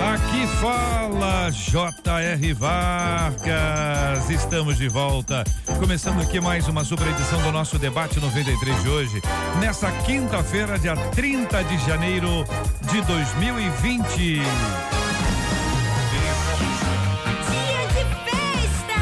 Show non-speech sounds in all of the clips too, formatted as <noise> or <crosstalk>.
Aqui fala J.R. Vargas. Estamos de volta. Começando aqui mais uma super edição do nosso debate 93 de hoje. Nessa quinta-feira, dia 30 de janeiro de 2020. Dia de festa!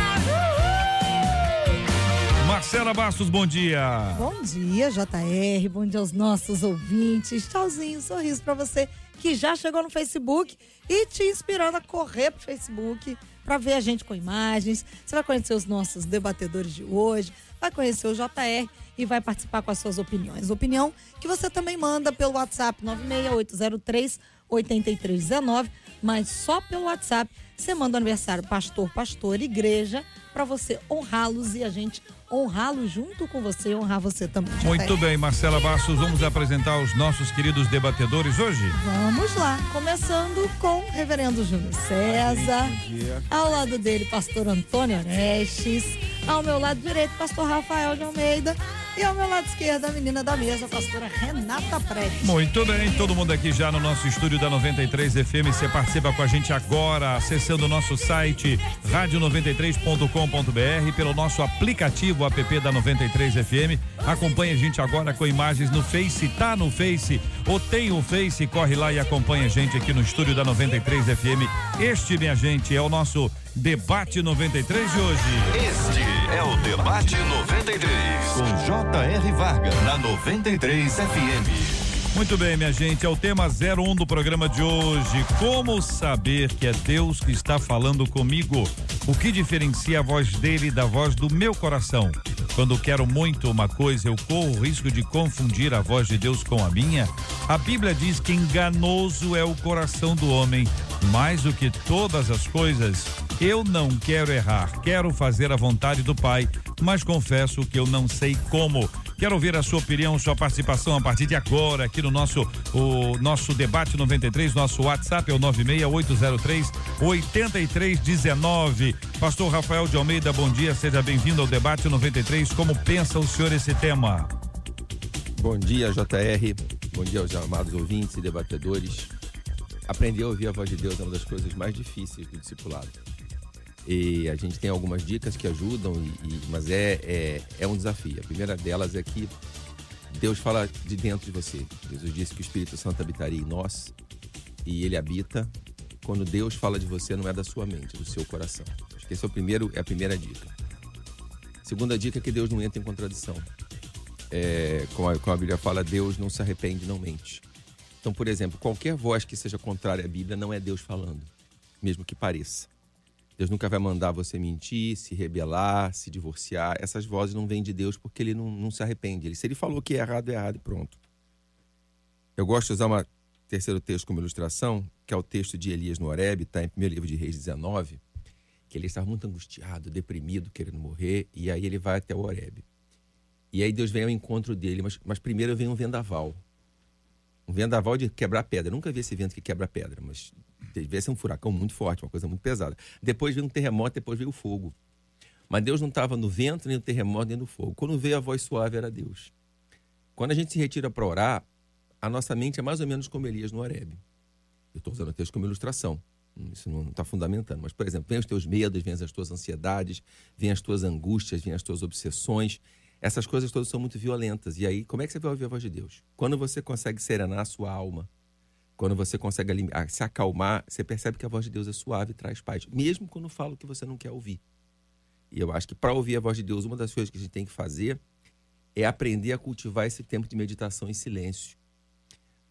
Uhul! Marcela Bastos, bom dia. Bom dia, JR. Bom dia aos nossos ouvintes. Tchauzinho, sorriso pra você que já chegou no Facebook e te inspirando a correr pro Facebook para ver a gente com imagens. Você vai conhecer os nossos debatedores de hoje, vai conhecer o JR e vai participar com as suas opiniões. Opinião que você também manda pelo WhatsApp 96803 8319, mas só pelo WhatsApp você manda o aniversário pastor, pastor, igreja para você honrá-los e a gente honrá-los junto com você e honrar você também. Muito bem, Marcela Bastos, vamos apresentar os nossos queridos debatedores hoje. Vamos lá, começando com o reverendo Júnior César. Ao lado dele, pastor Antônio Orestes. Ao meu lado direito, pastor Rafael de Almeida. E ao meu lado esquerdo, a menina da mesa, a pastora Renata Prestes. Muito bem, todo mundo aqui já no nosso estúdio da 93 FM. Você participa com a gente agora, acessando o nosso site radio93.com.br, pelo nosso aplicativo app da 93 FM. Acompanhe a gente agora com imagens no Face, tá no Face ou tem o Face, corre lá e acompanha a gente aqui no estúdio da 93 FM. Este, minha gente, é o nosso debate 93 de hoje. Este é o Debate 93. Com J.R. Vargas. Na 93 FM. Muito bem, minha gente, é o tema 01 do programa de hoje. Como saber que é Deus que está falando comigo? O que diferencia a voz dele da voz do meu coração? Quando quero muito uma coisa, eu corro o risco de confundir a voz de Deus com a minha? A Bíblia diz que enganoso é o coração do homem. Mais do que todas as coisas, eu não quero errar, quero fazer a vontade do Pai, mas confesso que eu não sei como. Quero ouvir a sua opinião, sua participação a partir de agora aqui no nosso o nosso debate 93, nosso WhatsApp é o 96803 8319. Pastor Rafael de Almeida, bom dia, seja bem-vindo ao debate 93. Como pensa o senhor esse tema? Bom dia, JR. Bom dia aos amados ouvintes e debatedores. Aprender a ouvir a voz de Deus é uma das coisas mais difíceis do discipulado. E a gente tem algumas dicas que ajudam, e, e- mas é, é, é um desafio. A primeira delas é que Deus fala de dentro de você. Jesus disse que o Espírito Santo habitaria em nós e ele habita. Quando Deus fala de você, não é da sua mente, é do seu coração. Acho que esse é, o primeiro, é a primeira dica. Segunda dica é que Deus não entra em contradição. É, como, a, como a Bíblia fala, Deus não se arrepende, não mente. Então, por exemplo, qualquer voz que seja contrária à Bíblia não é Deus falando, mesmo que pareça. Deus nunca vai mandar você mentir, se rebelar, se divorciar. Essas vozes não vêm de Deus porque ele não, não se arrepende. Ele, se ele falou que é errado, é errado e pronto. Eu gosto de usar um terceiro texto como ilustração, que é o texto de Elias no Horebe, está em 1 livro de Reis 19, que ele estava muito angustiado, deprimido, querendo morrer, e aí ele vai até o Horebe. E aí Deus vem ao encontro dele, mas, mas primeiro vem um vendaval. Um vendaval de quebrar pedra. Nunca vi esse vento que quebra pedra, mas devia ser um furacão muito forte, uma coisa muito pesada. Depois veio um terremoto, depois veio o fogo. Mas Deus não estava no vento, nem no terremoto, nem no fogo. Quando veio a voz suave, era Deus. Quando a gente se retira para orar, a nossa mente é mais ou menos como Elias no Horebe. Eu estou usando o texto como ilustração. Isso não está fundamentando. Mas, por exemplo, vem os teus medos, vem as tuas ansiedades, vem as tuas angústias, vem as tuas obsessões. Essas coisas todas são muito violentas. E aí, como é que você vai ouvir a voz de Deus? Quando você consegue serenar a sua alma, quando você consegue se acalmar, você percebe que a voz de Deus é suave e traz paz, mesmo quando fala o que você não quer ouvir. E eu acho que para ouvir a voz de Deus, uma das coisas que a gente tem que fazer é aprender a cultivar esse tempo de meditação em silêncio.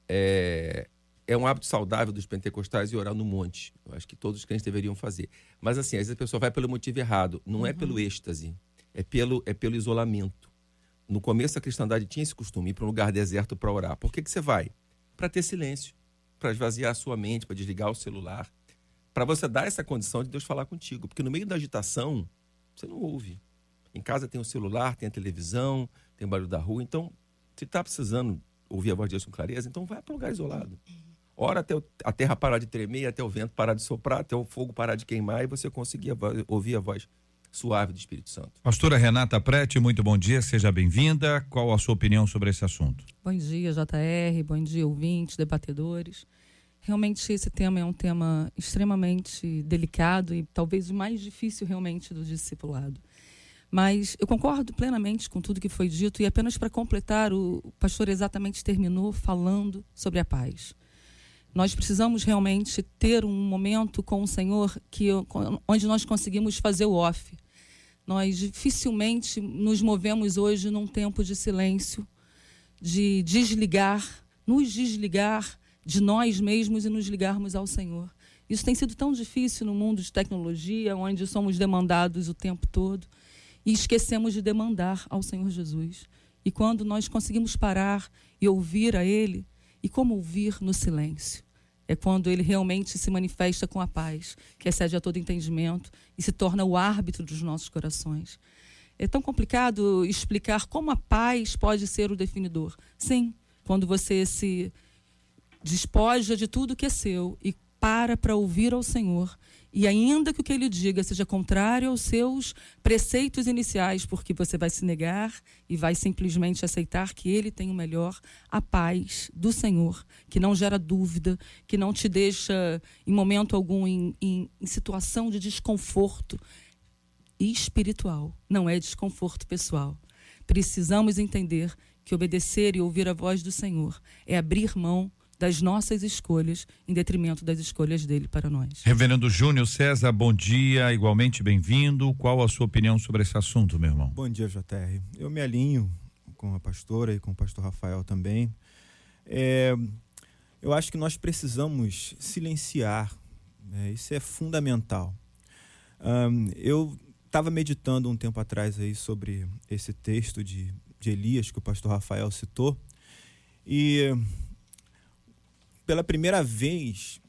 É, é um hábito saudável dos pentecostais e orar no monte. Eu acho que todos os crentes deveriam fazer. Mas assim, às vezes a pessoa vai pelo motivo errado. Não é pelo êxtase, é pelo, é pelo isolamento. No começo da cristandade tinha esse costume, ir para um lugar deserto para orar. Por que, que você vai? Para ter silêncio, para esvaziar a sua mente, para desligar o celular, para você dar essa condição de Deus falar contigo, porque no meio da agitação você não ouve. Em casa tem o celular, tem a televisão, tem o barulho da rua, então se está precisando ouvir a voz de Deus com clareza, então vai para um lugar isolado. Ora até a terra parar de tremer, até o vento parar de soprar, até o fogo parar de queimar e você conseguir a ouvir a voz suave do Espírito Santo. Pastora Renata Prete, muito bom dia, seja bem-vinda. Qual a sua opinião sobre esse assunto? Bom dia, JR, bom dia, ouvintes, debatedores. Realmente esse tema é um tema extremamente delicado e talvez o mais difícil realmente do discipulado. Mas eu concordo plenamente com tudo que foi dito e apenas para completar, o pastor exatamente terminou falando sobre a paz. Nós precisamos realmente ter um momento com o Senhor que onde nós conseguimos fazer o off. Nós dificilmente nos movemos hoje num tempo de silêncio, de desligar, nos desligar de nós mesmos e nos ligarmos ao Senhor. Isso tem sido tão difícil no mundo de tecnologia, onde somos demandados o tempo todo e esquecemos de demandar ao Senhor Jesus. E quando nós conseguimos parar e ouvir a Ele, e como ouvir no silêncio? É quando Ele realmente se manifesta com a paz, que excede a todo entendimento e se torna o árbitro dos nossos corações. É tão complicado explicar como a paz pode ser o definidor. Sim, quando você se despoja de tudo que é seu e para para ouvir ao Senhor, e ainda que o que ele diga seja contrário aos seus preceitos iniciais, porque você vai se negar e vai simplesmente aceitar que ele tem o melhor, a paz do Senhor, que não gera dúvida, que não te deixa em momento algum em, em, em situação de desconforto espiritual, não é desconforto pessoal. Precisamos entender que obedecer e ouvir a voz do Senhor é abrir mão das nossas escolhas em detrimento das escolhas dele para nós. Reverendo Júnior César, bom dia, igualmente bem-vindo. Qual a sua opinião sobre esse assunto, meu irmão? Bom dia, JR. Eu me alinho com a pastora e com o pastor Rafael também. É, eu acho que nós precisamos silenciar, né? isso é fundamental. Um, eu estava meditando um tempo atrás aí sobre esse texto de, de Elias que o pastor Rafael citou e pela primeira vez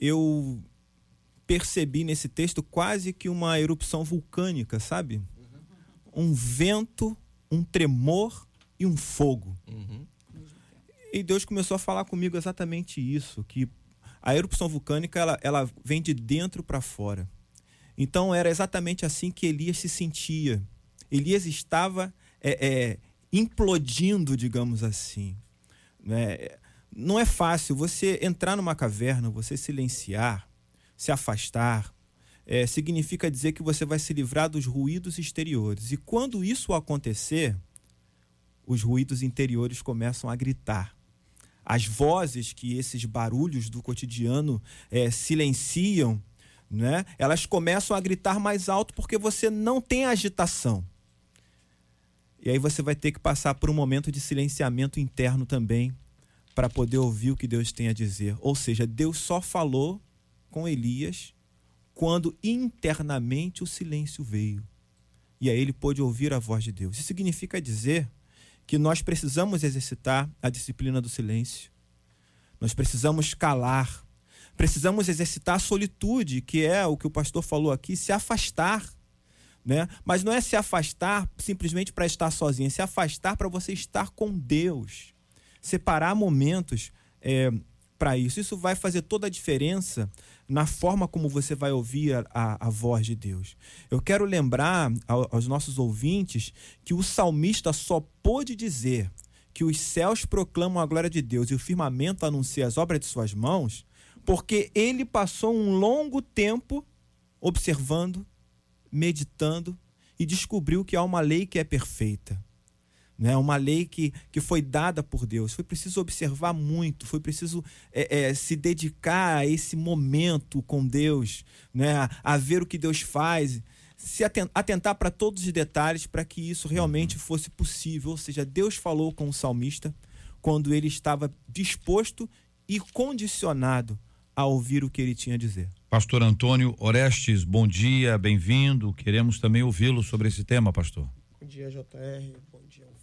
eu percebi nesse texto quase que uma erupção vulcânica, sabe? Um vento, um tremor e um fogo. Uhum. E Deus começou a falar comigo exatamente isso, que a erupção vulcânica ela, ela vem de dentro para fora. Então era exatamente assim que Elias se sentia. Elias estava é, é, implodindo, digamos assim. Né? Não é fácil você entrar numa caverna, você silenciar, se afastar, é, significa dizer que você vai se livrar dos ruídos exteriores. E quando isso acontecer, os ruídos interiores começam a gritar. As vozes que esses barulhos do cotidiano é, silenciam, né? elas começam a gritar mais alto porque você não tem agitação. E aí você vai ter que passar por um momento de silenciamento interno também para poder ouvir o que Deus tem a dizer. Ou seja, Deus só falou com Elias quando internamente o silêncio veio. E aí ele pôde ouvir a voz de Deus. Isso significa dizer que nós precisamos exercitar a disciplina do silêncio. Nós precisamos calar. Precisamos exercitar a solitude, que é o que o pastor falou aqui, se afastar. Né? Mas não é se afastar simplesmente para estar sozinho, é se afastar para você estar com Deus. Separar momentos é, para isso. Isso vai fazer toda a diferença na forma como você vai ouvir a, a, a voz de Deus. Eu quero lembrar ao, aos nossos ouvintes que o salmista só pôde dizer que os céus proclamam a glória de Deus e o firmamento anuncia as obras de suas mãos, porque ele passou um longo tempo observando, meditando e descobriu que há uma lei que é perfeita né? uma lei que, que foi dada por Deus. Foi preciso observar muito, foi preciso é, é, se dedicar a esse momento com Deus, né? a, a ver o que Deus faz, se atentar para todos os detalhes para que isso realmente fosse possível. Ou seja, Deus falou com o salmista quando ele estava disposto e condicionado a ouvir o que ele tinha a dizer. Pastor Antônio Orestes, bom dia, bem-vindo. Queremos também ouvi-lo sobre esse tema, pastor. Bom dia, JR.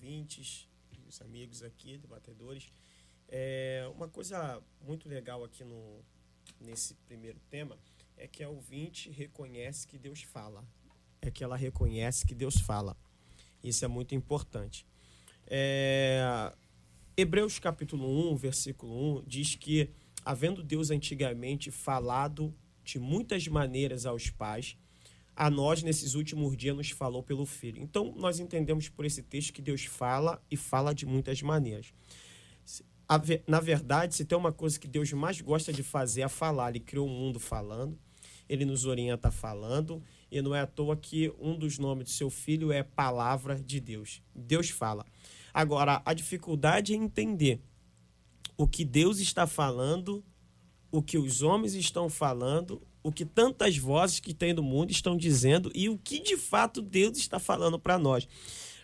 Ouvintes, os amigos aqui, debatedores. É, uma coisa muito legal aqui no, nesse primeiro tema é que a ouvinte reconhece que Deus fala. É que ela reconhece que Deus fala. Isso é muito importante. É, Hebreus capítulo 1, versículo 1, diz que, havendo Deus antigamente falado de muitas maneiras aos pais, a nós nesses últimos dias nos falou pelo Filho. Então, nós entendemos por esse texto que Deus fala e fala de muitas maneiras. Na verdade, se tem uma coisa que Deus mais gosta de fazer é falar. Ele criou o mundo falando, ele nos orienta falando, e não é à toa que um dos nomes do seu filho é Palavra de Deus. Deus fala. Agora, a dificuldade é entender o que Deus está falando, o que os homens estão falando, o que tantas vozes que tem no mundo estão dizendo e o que de fato Deus está falando para nós.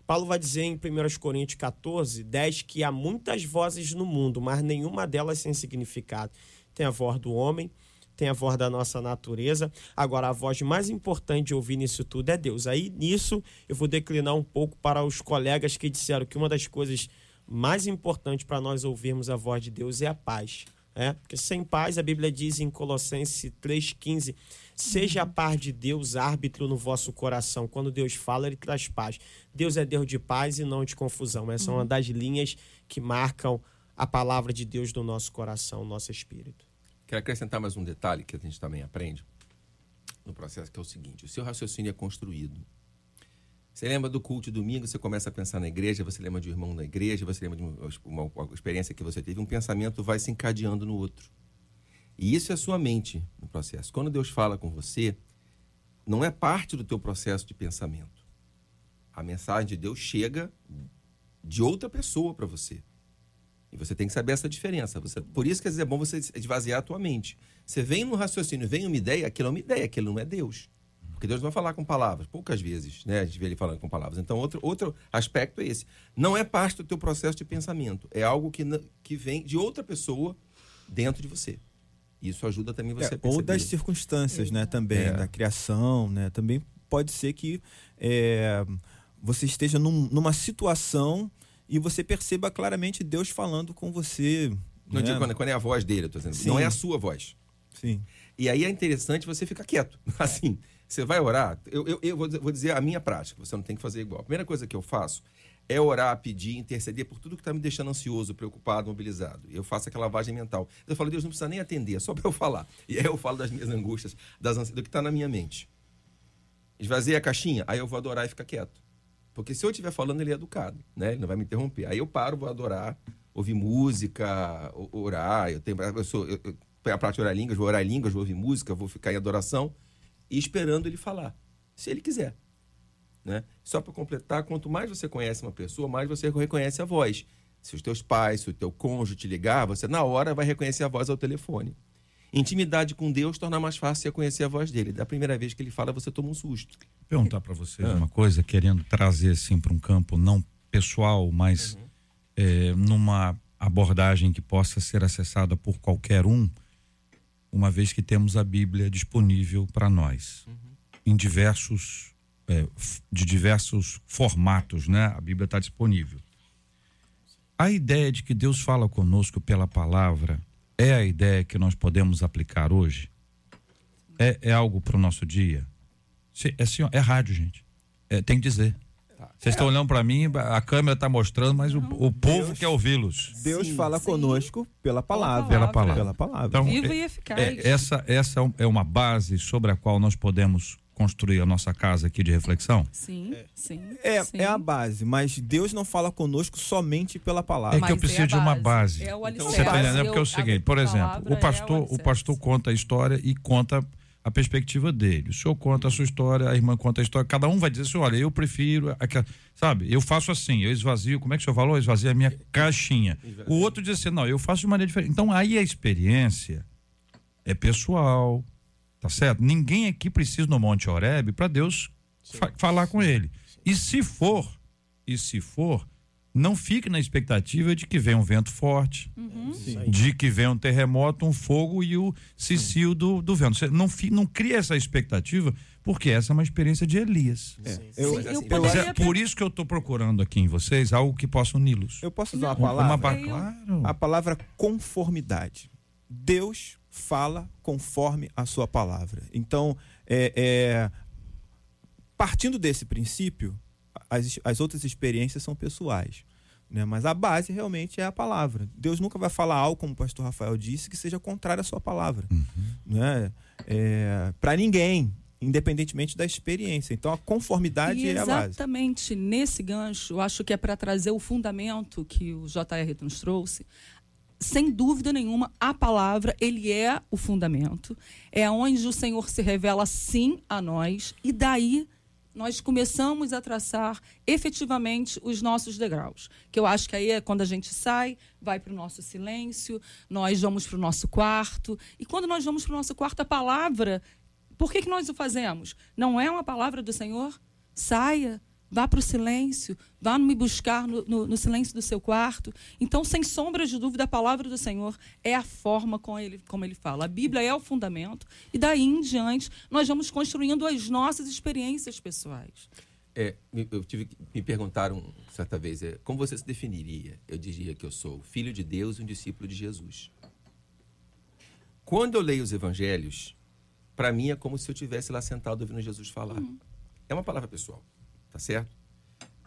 Paulo vai dizer em 1 Coríntios 14, 10 que há muitas vozes no mundo, mas nenhuma delas sem significado. Tem a voz do homem, tem a voz da nossa natureza. Agora, a voz mais importante de ouvir nisso tudo é Deus. Aí, nisso, eu vou declinar um pouco para os colegas que disseram que uma das coisas mais importantes para nós ouvirmos a voz de Deus é a paz. É? Porque sem paz, a Bíblia diz em Colossenses 3,15: Seja a paz de Deus árbitro no vosso coração. Quando Deus fala, ele traz paz. Deus é Deus de paz e não de confusão. Essa é uma das linhas que marcam a palavra de Deus no nosso coração, no nosso espírito. Quero acrescentar mais um detalhe que a gente também aprende no processo, que é o seguinte: o seu raciocínio é construído. Você lembra do culto de domingo, você começa a pensar na igreja, você lembra de um irmão na igreja, você lembra de uma, uma- experiência que você teve, um pensamento vai se encadeando no outro. E isso é a sua mente no processo. Quando Deus fala com você, não é parte do teu processo de pensamento. A mensagem de Deus chega de outra pessoa para você. E você tem que saber essa diferença. Você, por isso que às vezes é bom você esvaziar a tua mente. Você vem no raciocínio, vem uma ideia, aquilo é uma ideia, aquilo não é Deus. Porque Deus vai falar com palavras, poucas vezes, né? A gente vê ele falando com palavras. Então, outro, outro aspecto é esse. Não é parte do teu processo de pensamento. É algo que, que vem de outra pessoa dentro de você. Isso ajuda também você É, a perceber. ou das circunstâncias, né, também, É. da criação, né, também pode ser que é, você esteja num- numa situação e você perceba claramente Deus falando com você. Não né? digo quando, quando é a voz dele, eu tô dizendo. Sim. Não é a sua voz. Sim. E aí é interessante você ficar quieto. <laughs> Assim, você vai orar. Eu, eu, eu vou, dizer, a minha prática, você não tem que fazer igual. A primeira coisa que eu faço é orar, pedir, interceder por tudo que está me deixando ansioso, preocupado, mobilizado. Eu faço aquela lavagem mental. Eu falo, Deus não precisa nem atender, é só para eu falar. E aí eu falo das minhas angústias, das ansi- do que está na minha mente. Esvaziei a caixinha, aí eu vou adorar e ficar quieto. Porque se eu estiver falando, ele é educado, né? Ele não vai me interromper. Aí eu paro, vou adorar, ouvir música, orar. Eu tenho, eu sou, eu, eu a prática de orar línguas, vou orar línguas, vou ouvir música, vou ficar em adoração e esperando ele falar, se ele quiser. Né? Só para completar, quanto mais você conhece uma pessoa, mais você reconhece a voz. Se os teus pais, se o teu cônjuge te ligar, você na hora vai reconhecer a voz ao telefone. Intimidade com Deus torna mais fácil você conhecer a voz dele. Da primeira vez que ele fala, você toma um susto. perguntar para vocês uma coisa, querendo trazer assim para um campo não pessoal, mas é, numa abordagem que possa ser acessada por qualquer um, uma vez que temos a Bíblia disponível para nós, em diversos é, de diversos formatos, né? A Bíblia está disponível. A ideia de que Deus fala conosco pela palavra é a ideia que nós podemos aplicar hoje? É, é algo para o nosso dia? É, ó, é rádio, gente. É, tem que dizer. Vocês estão olhando para mim, a câmera está mostrando, mas o, o povo quer ouvi-los. Deus Sim, fala sim. conosco pela palavra. Pela palavra. Pela palavra. Então, Viva é- e eficaz. é, essa essa é uma base sobre a qual nós podemos construir a nossa casa aqui de reflexão? Sim, sim. é, sim. é a base, mas Deus não fala conosco somente pela É palavra. que eu Mas preciso a de uma base. É o Então, alicerce. Você está entendendo? Porque é o Eu- seguinte, por exemplo, o pastor, é o alicerce. pastor conta a história e conta a perspectiva dele. O senhor conta a sua história, a irmã conta a história. Cada um vai dizer assim, olha, eu prefiro, aquela- sabe? Eu faço assim, eu esvazio, como é que o senhor falou? Eu esvazio a minha caixinha. O outro diz assim, não, eu faço de maneira diferente. Então aí a experiência é pessoal, tá certo? Ninguém aqui precisa no Monte Oreb para Deus fa- falar com ele. E se for, e se for, não fique na expectativa de que venha um vento forte, de que venha um terremoto, um fogo e o cicio do, do vento. Você não, fi- não cria essa expectativa, porque essa é uma experiência de Elias. Eu, Sim, eu eu assim, Mas poderia é por isso que eu estou procurando aqui em vocês algo que possa uni-los. eu posso usar uma palavra? Uma Eu- claro. A palavra conformidade. Deus fala conforme a sua palavra. Então, é, é, partindo desse princípio, as, as outras experiências são pessoais. Né? Mas a base realmente é a palavra. Deus nunca vai falar algo, como o pastor Rafael disse, que seja contrário à sua palavra. Né? É, Para ninguém, independentemente da experiência. Então a conformidade E é a base. exatamente nesse gancho, eu acho que é para trazer o fundamento que o JR nos trouxe. Sem dúvida nenhuma, a palavra, ele é o fundamento. É onde o Senhor se revela sim a nós. E daí nós começamos a traçar efetivamente os nossos degraus. Que eu acho que aí é quando a gente sai, vai para o nosso silêncio, nós vamos para o nosso quarto. E quando nós vamos para o nosso quarto, a palavra, por que, que nós o fazemos? Não é uma palavra do Senhor? Saia, vá para o silêncio, vá me buscar no, no- no silêncio do seu quarto. Então, sem sombra de dúvida, a palavra do Senhor é a forma com ele, como ele fala. A Bíblia é o fundamento, e daí em diante nós vamos construindo as nossas experiências pessoais. É, eu tive que- me perguntaram certa vez, é, como você se definiria? Eu diria que eu sou filho de Deus e um discípulo de Jesus. Quando eu leio os evangelhos, para mim é como se eu tivesse lá sentado ouvindo Jesus falar. É uma palavra pessoal, tá certo?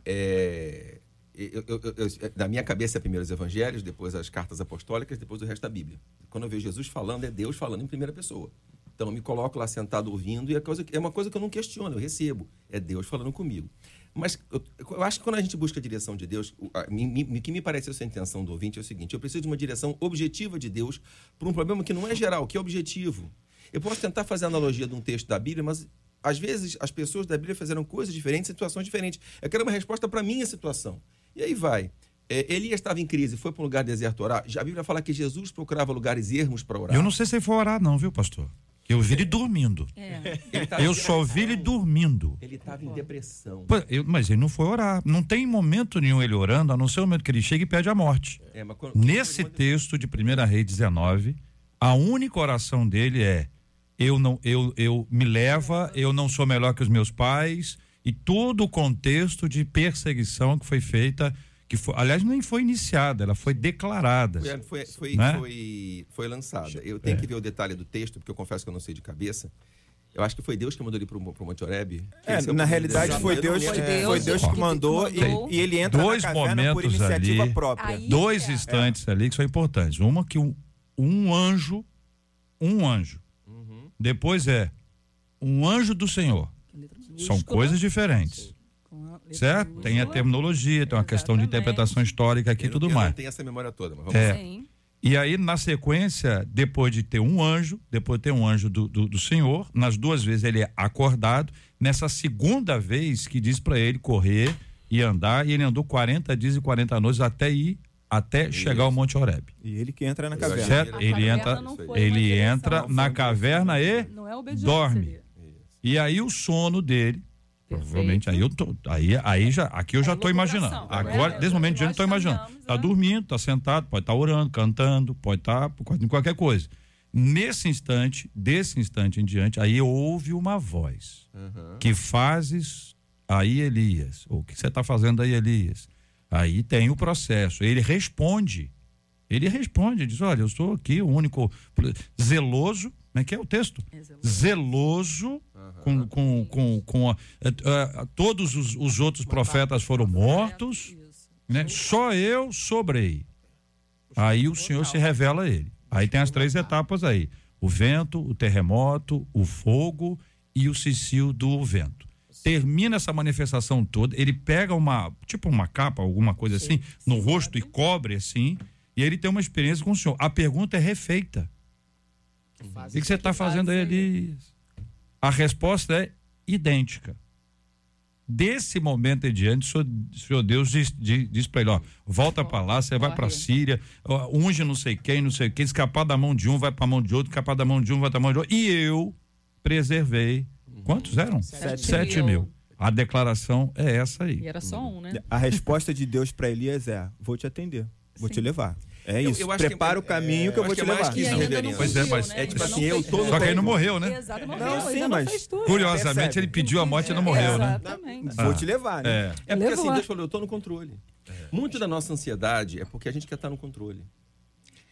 É, eu, eu- eu- na minha cabeça é primeiro os evangelhos, depois as cartas apostólicas, depois o resto da Bíblia. Quando eu vejo Jesus falando, é Deus falando em primeira pessoa. Então eu me coloco lá sentado ouvindo e é, coisa, é uma coisa que eu não questiono, eu recebo. É Deus falando comigo. Mas eu, acho que quando a gente busca a direção de Deus, o a- me- o que me parece essa intenção do ouvinte é o seguinte: eu preciso de uma direção objetiva de Deus para um problema que não é geral, que é objetivo. Eu posso tentar fazer a analogia de um texto da Bíblia, mas às vezes as pessoas da Bíblia fizeram coisas diferentes, situações diferentes. Eu quero uma resposta para a minha situação. E aí vai. É, Elias estava em crise, foi para um lugar deserto orar. Já a Bíblia fala que Jesus procurava lugares ermos para orar. Eu não sei se ele foi orar, não, viu, pastor? Eu vi ele dormindo. Ele tava Eu só vi ele dormindo. Ele estava em depressão. Pô, eu- mas ele não foi orar. Não tem momento nenhum ele orando, a não ser o momento que ele chega e pede a morte. É, mas quando- Nesse texto de 1 Rei 19, a única oração dele é: eu não, eu, eu me leva, eu não sou melhor que os meus pais, e todo o contexto de perseguição que foi feita, que foi, aliás, nem foi iniciada, ela foi declarada. Foi, foi, foi, Né? foi, foi lançada. Eu tenho que ver o detalhe do texto, porque eu confesso que eu não sei de cabeça. Eu acho que foi Deus que mandou ele pro, pro Monte Oreb. É, o na realidade foi Deus, lembro. é, foi Deus que mandou e, e ele entra Dois na caverna por momentos iniciativa ali. própria. Aí- Dois É. instantes ali que são importantes. Uma que um, um anjo, um anjo. Depois é um anjo do Senhor. São coisas diferentes. Certo? Tem a terminologia, tem uma questão de interpretação histórica aqui e tudo eu mais. não tenho essa memória toda, mas vamos É. E aí, na sequência, depois de ter um anjo, depois de ter um anjo do, do, do Senhor, nas duas vezes ele é acordado. Nessa segunda vez que diz para ele correr e andar, e ele andou 40 dias e 40 noites até ir, até chegar ao Monte Horeb. E ele que entra na caverna. Certo? Ele caverna entra, ele direção, entra na caverna e Não é dorme. E aí o sono dele, provavelmente aí eu tô, aí, aí já, aqui eu já É estou iluminação, imaginando. Agora, desse momento em diante, eu estou Nós imaginando. caminhamos, Tá né? dormindo, tá sentado, pode estar orando, cantando, pode estar em qualquer coisa. Nesse instante, desse instante em diante, aí houve uma voz. Que fazes aí, Elias? O que você está fazendo aí, Elias? Aí tem o processo. Ele responde. Ele responde, diz: Olha, eu sou aqui o único zeloso. Como é que é o texto? É zeloso. Zeloso com, com, com, com a- eh, eh, todos os, os outros profetas foram mortos, né? Só eu sobrei. Aí o Senhor se revela a ele. Aí tem as três etapas aí: o vento, o terremoto, o fogo e o cicio do vento. Termina essa manifestação toda, ele pega uma, tipo uma capa, alguma coisa assim, no rosto e cobre assim, e ele tem uma experiência com o Senhor. A pergunta é refeita. O que, que você está fazendo aí, Elias? A resposta é idêntica. Desse momento em diante, o Senhor, o Senhor Deus diz, diz, diz para ele: ó, volta para lá, você vai para Corre. Síria, ó, unge não sei quem, não sei quem, escapar da mão de um, vai para a mão de outro, escapar da mão de um, vai para a mão de outro. E eu preservei. Quantos eram? Sete Sete mil. mil. A declaração é essa aí. E era só um, né? A resposta de Deus para Elias é: vou te atender, vou te levar. É Eu- isso. eu acho que Prepara é- o caminho é, que eu eu vou te é mais levar. que E isso, não Pois é, mas- né? é tipo Ainda assim, não eu tô. Só que aí não morreu, né? Exato, Não, morreu, sim, ainda mas- não tudo. Curiosamente, Percebe? ele pediu a morte e não morreu, né? Exatamente. Vou te levar, né? É. É porque Levou. assim, Deus falou, eu tô no controle. Muito da nossa ansiedade é porque a gente quer estar no controle.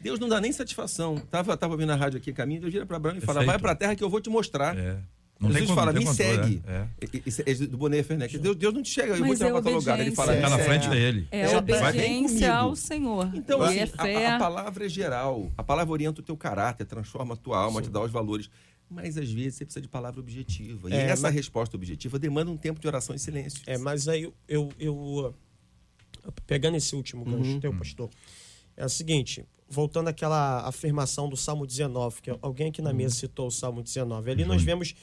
Deus não dá nem satisfação. Tava, tava ouvindo a rádio aqui, caminho, Deus vira para Abraão e fala: Perfeito. vai para a terra que eu vou te mostrar. É. Não Jesus fala, me controle, segue. é, é. E- e- e- do Bonner né? Que Deus, Deus não te chega, eu vou Mas te levar é para tal lugar. Ele fala, obediência. Tá na frente segue. dele. É Já obediência comigo. ao Senhor. Então, e assim, é a- fé. a, a palavra é geral. A palavra orienta o teu caráter, transforma a tua alma, te dá os valores. Mas às vezes você precisa de palavra objetiva. E É, essa mas- resposta objetiva demanda um tempo de oração em silêncio. É, mas aí eu, eu, eu, pegando esse último gancho Uhum. teu, pastor, é o seguinte, voltando àquela afirmação do Salmo 19, que alguém aqui na Uhum. mesa citou o Salmo 19. Ali nós vemos,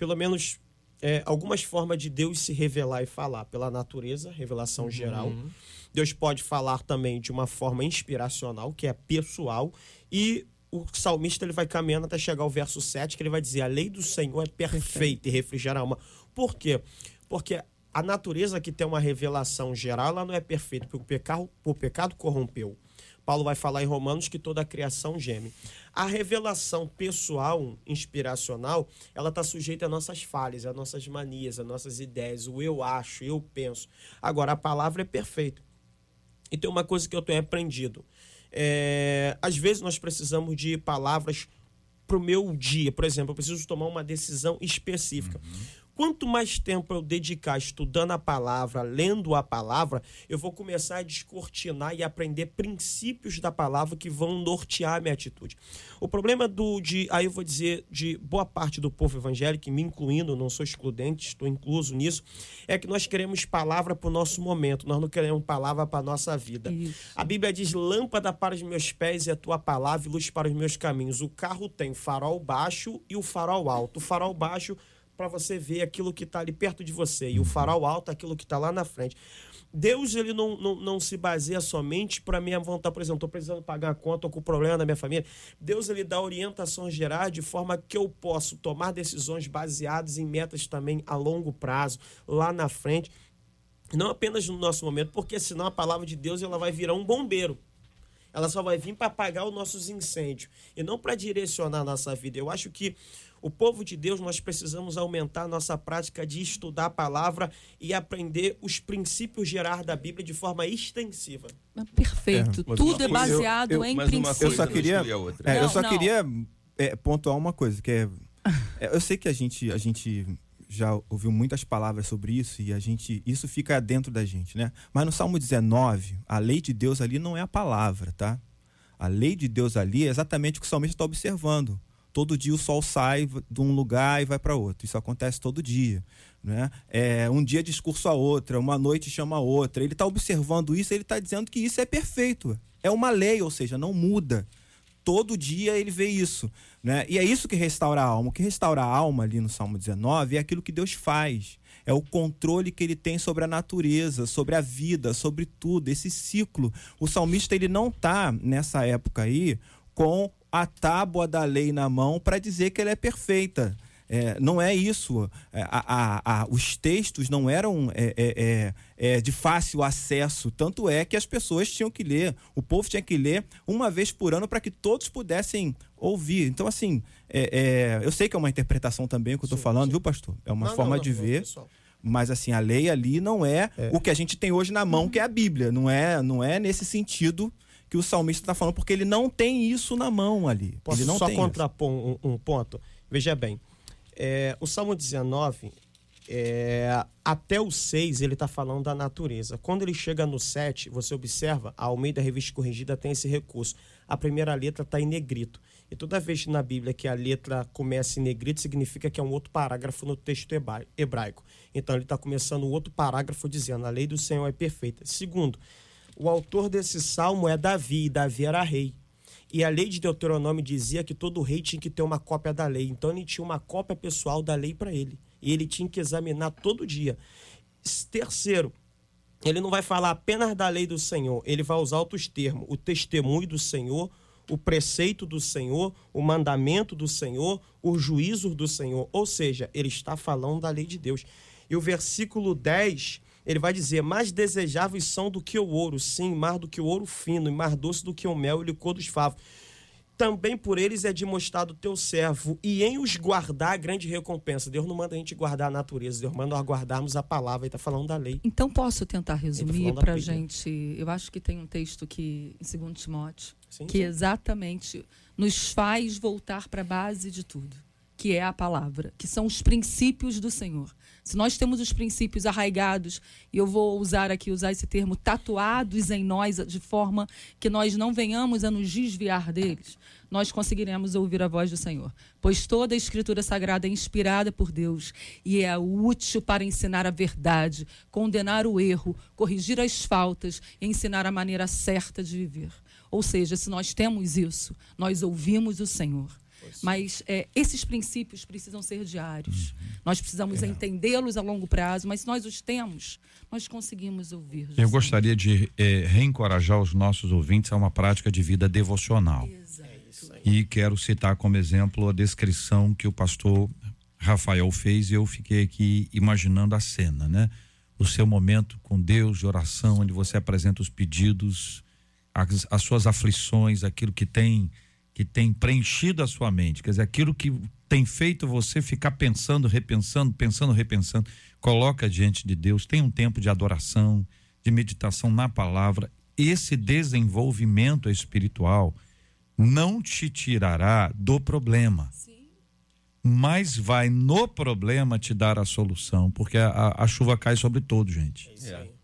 pelo menos, é, algumas formas de Deus se revelar e falar. Pela natureza, revelação Uhum. geral. Deus pode falar também de uma forma inspiracional, que é pessoal, e o salmista ele vai caminhando até chegar ao verso 7, que ele vai dizer: A lei do Senhor é perfeita e refrigera a alma. Por quê? Porque a natureza que tem uma revelação geral, ela não é perfeita, porque o pecado, o pecado corrompeu. Paulo vai falar em Romanos que toda a criação geme. A revelação pessoal, inspiracional, ela está sujeita a nossas falhas, a nossas manias, a nossas ideias, o eu acho, eu penso. Agora, a palavra é perfeita. E tem uma coisa que eu tenho aprendido. É, às vezes nós precisamos de palavras para o meu dia. Por exemplo, eu preciso tomar uma decisão específica. Quanto mais tempo eu dedicar estudando a palavra, lendo a palavra, eu vou começar a descortinar e aprender princípios da palavra que vão nortear a minha atitude. O problema do de, aí eu vou dizer, de boa parte do povo evangélico, me incluindo, não sou excludente, estou incluso nisso, é que nós queremos palavra para o nosso momento, nós não queremos palavra para a nossa vida. Isso. A Bíblia diz: lâmpada para os meus pés e a tua palavra e luz para os meus caminhos. O carro tem farol baixo e o farol alto. O farol baixo para você ver aquilo que está ali perto de você e o farol alto aquilo que está lá na frente. Deus ele não, não, não se baseia somente para minha vontade, por exemplo, estou precisando pagar a conta, estou com problema na minha família. Deus ele dá orientações gerais de forma que eu posso tomar decisões baseadas em metas também a longo prazo, lá na frente não apenas no nosso momento, porque senão a palavra de Deus ela vai virar um bombeiro. Ela só vai vir para apagar os nossos incêndios e não para direcionar a nossa vida. Eu acho que o povo de Deus nós precisamos aumentar a nossa prática de estudar a palavra e aprender os princípios gerais da Bíblia de forma extensiva. Perfeito. É, Tudo é baseado eu- em mas uma princípios. Eu só queria, é, eu Não, só não. queria é, pontuar uma coisa, que é, é, eu sei que a gente, a gente já ouviu muitas palavras sobre isso e a gente, isso fica dentro da gente, né? Mas no Salmo 19, a lei de Deus ali não é a palavra, tá? A lei de Deus ali é exatamente o que o salmista está observando. Todo dia o sol sai de um lugar e vai para outro. Isso acontece todo dia. Né? É, um dia discurso a outra, uma noite chama a outra. Ele está observando isso, ele está dizendo que isso é perfeito. É uma lei, ou seja, não muda. Todo dia ele vê isso. Né? E é isso que restaura a alma. O que restaura a alma ali no Salmo 19 é aquilo que Deus faz. É o controle que ele tem sobre a natureza, sobre a vida, sobre tudo, esse ciclo. O salmista ele não está nessa época aí com a tábua da lei na mão para dizer que ela é perfeita. É, não é isso. É, a- a- a- os textos não eram é, é, é, é, de fácil acesso. Tanto é que as pessoas tinham que ler. O povo tinha que ler uma vez por ano para que todos pudessem ouvir. Então, assim, é, é, eu sei que é uma interpretação também o que eu estou falando, sim. viu, pastor? É uma Não, forma não, de não, ver. pessoal. Mas assim, a lei ali não é, o que a gente tem hoje na mão, que é a Bíblia. Não é, não é nesse sentido que o salmista está falando, porque ele não tem isso na mão ali. Posso ele não só tem contrapor um, um ponto? Veja bem, é, o Salmo 19, é, até o 6, ele está falando da natureza. Quando ele chega no 7, você observa, a Almeida Revista Corrigida tem esse recurso. A primeira letra está em negrito. E toda vez na Bíblia que a letra começa em negrito, significa que é um outro parágrafo no texto hebra- hebraico. Então ele está começando outro parágrafo dizendo: a lei do Senhor é perfeita. Segundo, o autor desse salmo é Davi, e Davi era rei. E a lei de Deuteronômio dizia que todo rei tinha que ter uma cópia da lei. Então ele tinha uma cópia pessoal da lei para ele. E ele tinha que examinar todo dia. Terceiro, ele não vai falar apenas da lei do Senhor, ele vai usar outros termos: o testemunho do Senhor, o preceito do Senhor, o mandamento do Senhor, o juízo do Senhor. Ou seja, ele está falando da lei de Deus. E o versículo 10, ele vai dizer: Mais desejáveis são do que o ouro, sim, mais do que o ouro fino, e mais doce do que o mel e licor dos favos. também por eles é demonstrado o teu servo, e em os guardar grande recompensa. Deus não manda a gente guardar a natureza, Deus manda nós guardarmos a palavra, ele está falando da lei. Então posso tentar tá resumir da para Bíblia. gente. Eu acho que tem um texto que em 2 Timóteo Sim, que sim. exatamente nos faz voltar para a base de tudo, que é a palavra, que são os princípios do Senhor. Se nós temos os princípios arraigados, e eu vou usar aqui usar esse termo tatuados em nós de forma que nós não venhamos a nos desviar deles, nós conseguiremos ouvir a voz do Senhor. Pois toda a escritura sagrada é inspirada por Deus e é útil para ensinar a verdade, condenar o erro, corrigir as faltas e ensinar a maneira certa de viver. Ou seja, se nós temos isso, nós ouvimos o Senhor. Mas é, esses princípios precisam ser diários. Nós precisamos entendê-los a longo prazo, mas se nós os temos, nós conseguimos ouvir. Eu gostaria de eh, reencorajar os nossos ouvintes a uma prática de vida devocional. Exato. E quero citar como exemplo a descrição que o pastor Rafael fez e eu fiquei aqui imaginando a cena, né? O seu momento com Deus de oração, onde você apresenta os pedidos, as, as suas aflições, aquilo que tem que tem preenchido a sua mente, quer dizer, aquilo que tem feito você ficar pensando, repensando, pensando, repensando, coloca diante de Deus, tem um tempo de adoração, de meditação na palavra. Esse desenvolvimento espiritual não te tirará do problema. Mas vai no problema te dar a solução, porque a, a- a chuva cai sobre todos, gente.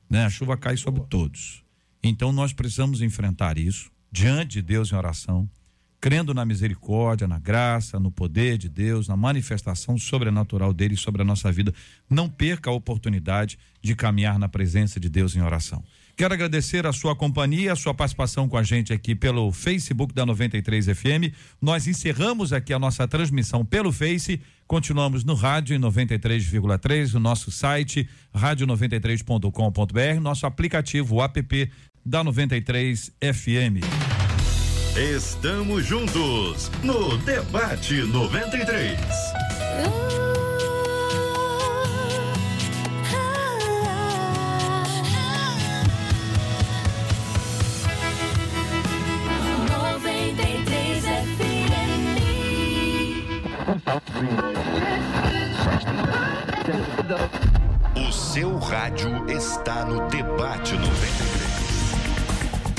Né? A chuva cai sobre todos. Então nós precisamos enfrentar isso diante de Deus em oração, crendo na misericórdia, na graça, no poder de Deus, na manifestação sobrenatural dele sobre a nossa vida. Não perca a oportunidade de caminhar na presença de Deus em oração. Quero agradecer a sua companhia, a sua participação com a gente aqui pelo Facebook da 93 FM. Nós encerramos aqui a nossa transmissão pelo Face. Continuamos no rádio em 93,3, o nosso site rádio93.com.br, nosso aplicativo o app da 93 FM. Estamos juntos no Debate 93. Noventa e três FM. O seu rádio está no Debate 93.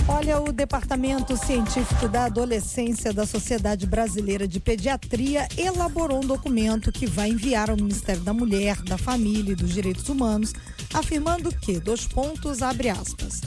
Olha, o Departamento Científico da Adolescência da Sociedade Brasileira de Pediatria elaborou um documento que vai enviar ao Ministério da Mulher, da Família e dos Direitos Humanos, afirmando que, dois pontos, abre aspas,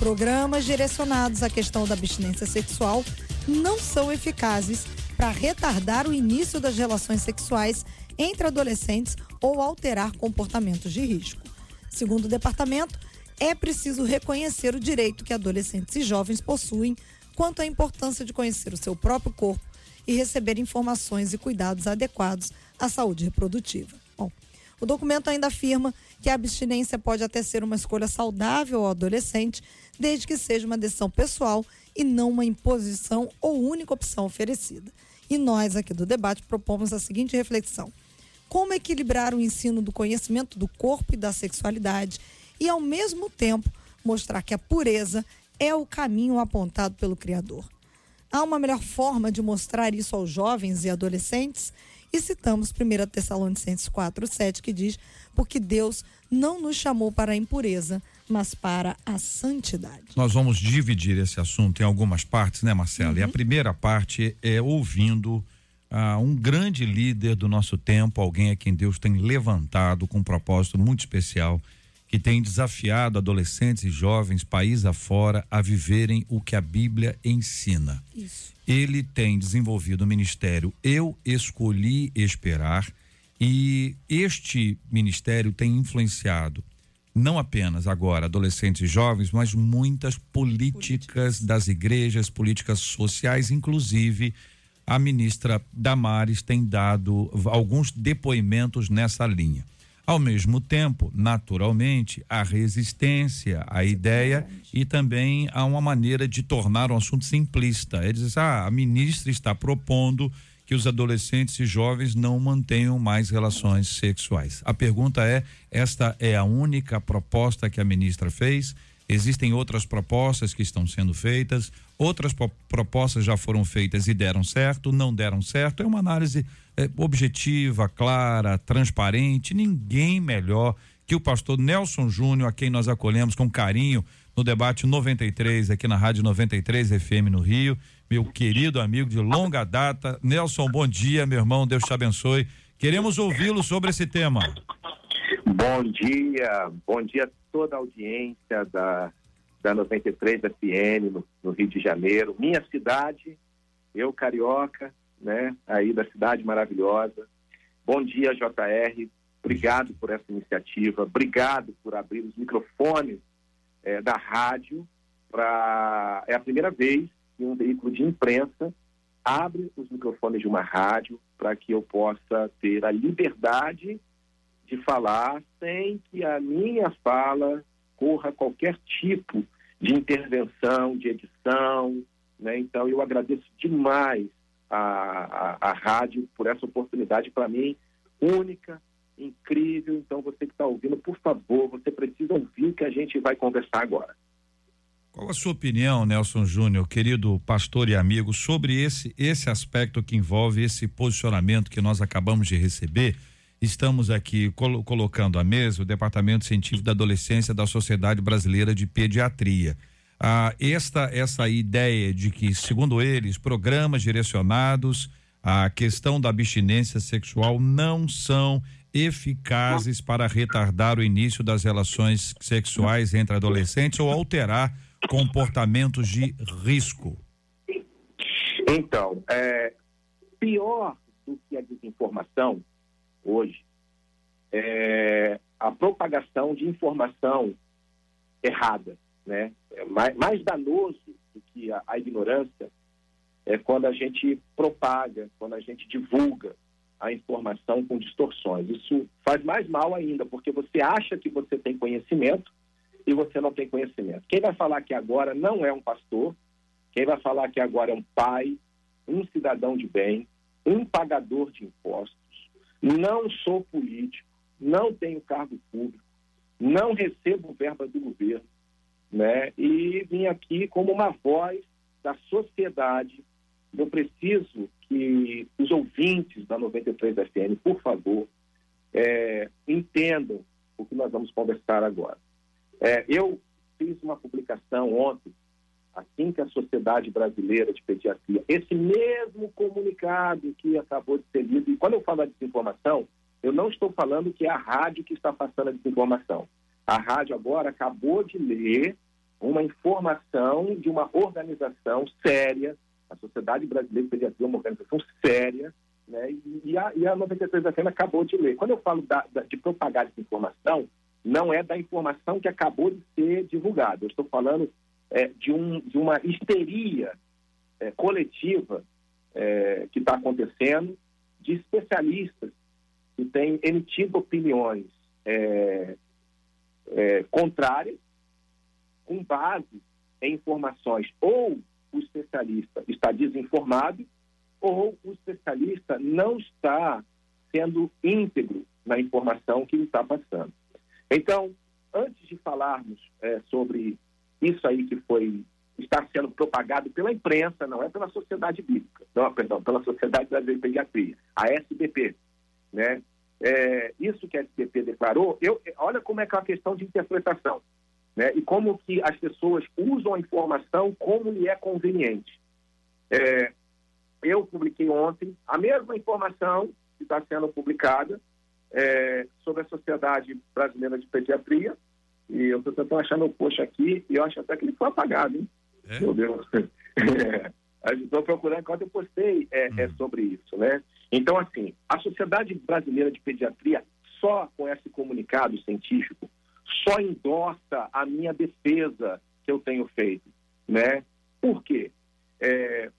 programas direcionados à questão da abstinência sexual não são eficazes para retardar o início das relações sexuais entre adolescentes ou alterar comportamentos de risco. Segundo o departamento, é preciso reconhecer o direito que adolescentes e jovens possuem quanto à importância de conhecer o seu próprio corpo e receber informações e cuidados adequados à saúde reprodutiva. Bom, o documento ainda afirma que a abstinência pode até ser uma escolha saudável ao adolescente, desde que seja uma decisão pessoal e não uma imposição ou única opção oferecida. E nós, aqui do debate, propomos a seguinte reflexão: como equilibrar o ensino do conhecimento do corpo e da sexualidade e, ao mesmo tempo, mostrar que a pureza é o caminho apontado pelo Criador. Há uma melhor forma de mostrar isso aos jovens e adolescentes? E citamos 1 Tessalonicenses 4,7, que diz: Porque Deus não nos chamou para a impureza, mas para a santidade. Nós vamos dividir esse assunto em algumas partes, né, Marcela? E a primeira parte é ouvindo ah, um grande líder do nosso tempo, alguém a quem Deus tem levantado com um propósito muito especial, que tem desafiado adolescentes e jovens, país afora, a viverem o que a Bíblia ensina. Isso. Ele tem desenvolvido o ministério Eu Escolhi Esperar e este ministério tem influenciado não apenas agora adolescentes e jovens, mas muitas políticas das igrejas, políticas sociais, inclusive a ministra Damares tem dado alguns depoimentos nessa linha. Ao mesmo tempo, naturalmente, há resistência à ideia e também há uma maneira de tornar o assunto simplista. É dizer, ah, a ministra está propondo que os adolescentes e jovens não mantenham mais relações sexuais. A pergunta é: esta é a única proposta que a ministra fez? Existem outras propostas que estão sendo feitas, outras po- propostas já foram feitas e deram certo, não deram certo. É uma análise eh, objetiva, clara, transparente. Ninguém melhor que o pastor Nelson Júnior, a quem nós acolhemos com carinho no debate 93 aqui na Rádio 93 FM no Rio. Meu querido amigo de longa data, Nelson, bom dia, meu irmão, Deus te abençoe. Queremos ouvi-lo sobre esse tema. Bom dia, bom dia a toda a audiência da, da 93 FM no, no Rio de Janeiro, minha cidade, eu carioca, né, aí da cidade maravilhosa. Bom dia, JR, obrigado por essa iniciativa, obrigado por abrir os microfones eh, da rádio para é a primeira vez que um veículo de imprensa abre os microfones de uma rádio para que eu possa ter a liberdade de falar sem que a minha fala corra qualquer tipo de intervenção, de edição. Né? Então, eu agradeço demais a, a, a rádio por essa oportunidade, para mim, única, incrível. Então, você que está ouvindo, por favor, você precisa ouvir o que a gente vai conversar agora. Qual a sua opinião, Nelson Júnior, querido pastor e amigo, sobre esse esse aspecto que envolve esse posicionamento que nós acabamos de receber? Estamos aqui colo- colocando à mesa o Departamento Científico da Adolescência da Sociedade Brasileira de Pediatria. Ah, esta essa ideia de que, segundo eles, programas direcionados à questão da abstinência sexual não são eficazes para retardar o início das relações sexuais entre adolescentes ou alterar comportamentos de risco. Então, é, pior do que a desinformação hoje é a propagação de informação errada, né? É mais, mais danoso do que a, a ignorância é quando a gente propaga, quando a gente divulga a informação com distorções. Isso faz mais mal ainda, porque você acha que você tem conhecimento e você não tem conhecimento. Quem vai falar que agora não é um pastor, quem vai falar que agora é um pai, um cidadão de bem, um pagador de impostos, não sou político, não tenho cargo público, não recebo verba do governo, né? E vim aqui como uma voz da sociedade. Eu preciso que os ouvintes da 93 FM, por favor, é, entendam o que nós vamos conversar agora. É, eu fiz uma publicação ontem, assim que a Sociedade Brasileira de Pediatria, esse mesmo comunicado que acabou de ser lido, e quando eu falo de desinformação, eu não estou falando que é a rádio que está passando a desinformação. A rádio agora acabou de ler uma informação de uma organização séria, a Sociedade Brasileira de Pediatria é uma organização séria, né? e, a, e a 93 FM acabou de ler. Quando eu falo da- da- de propagar desinformação, não é da informação que acabou de ser divulgada. Eu estou falando é, de, um, de uma histeria é, coletiva é, que está acontecendo, de especialistas que têm emitido opiniões é, contrárias, com base em informações ou o especialista está desinformado ou o especialista não está sendo íntegro na informação que ele está passando. Então, antes de falarmos é, sobre isso aí que foi está sendo propagado pela imprensa, não é pela sociedade bíblica, não, perdão, pela Sociedade Brasileira de Pediatria, a SBP, né? É, isso que a SBP declarou, eu, olha como é que é uma questão de interpretação, né? E como que as pessoas usam a informação como lhe é conveniente. É, eu publiquei ontem a mesma informação que está sendo publicada é, sobre a Sociedade Brasileira de Pediatria. E eu estou tentando achar meu post aqui e eu acho até que ele foi apagado, hein? Meu Deus. <laughs> Estou procurando enquanto eu postei é, é sobre isso, né? Então, assim, a Sociedade Brasileira de Pediatria, só com esse comunicado científico, só endossa a minha defesa que eu tenho feito, né? Por quê? É,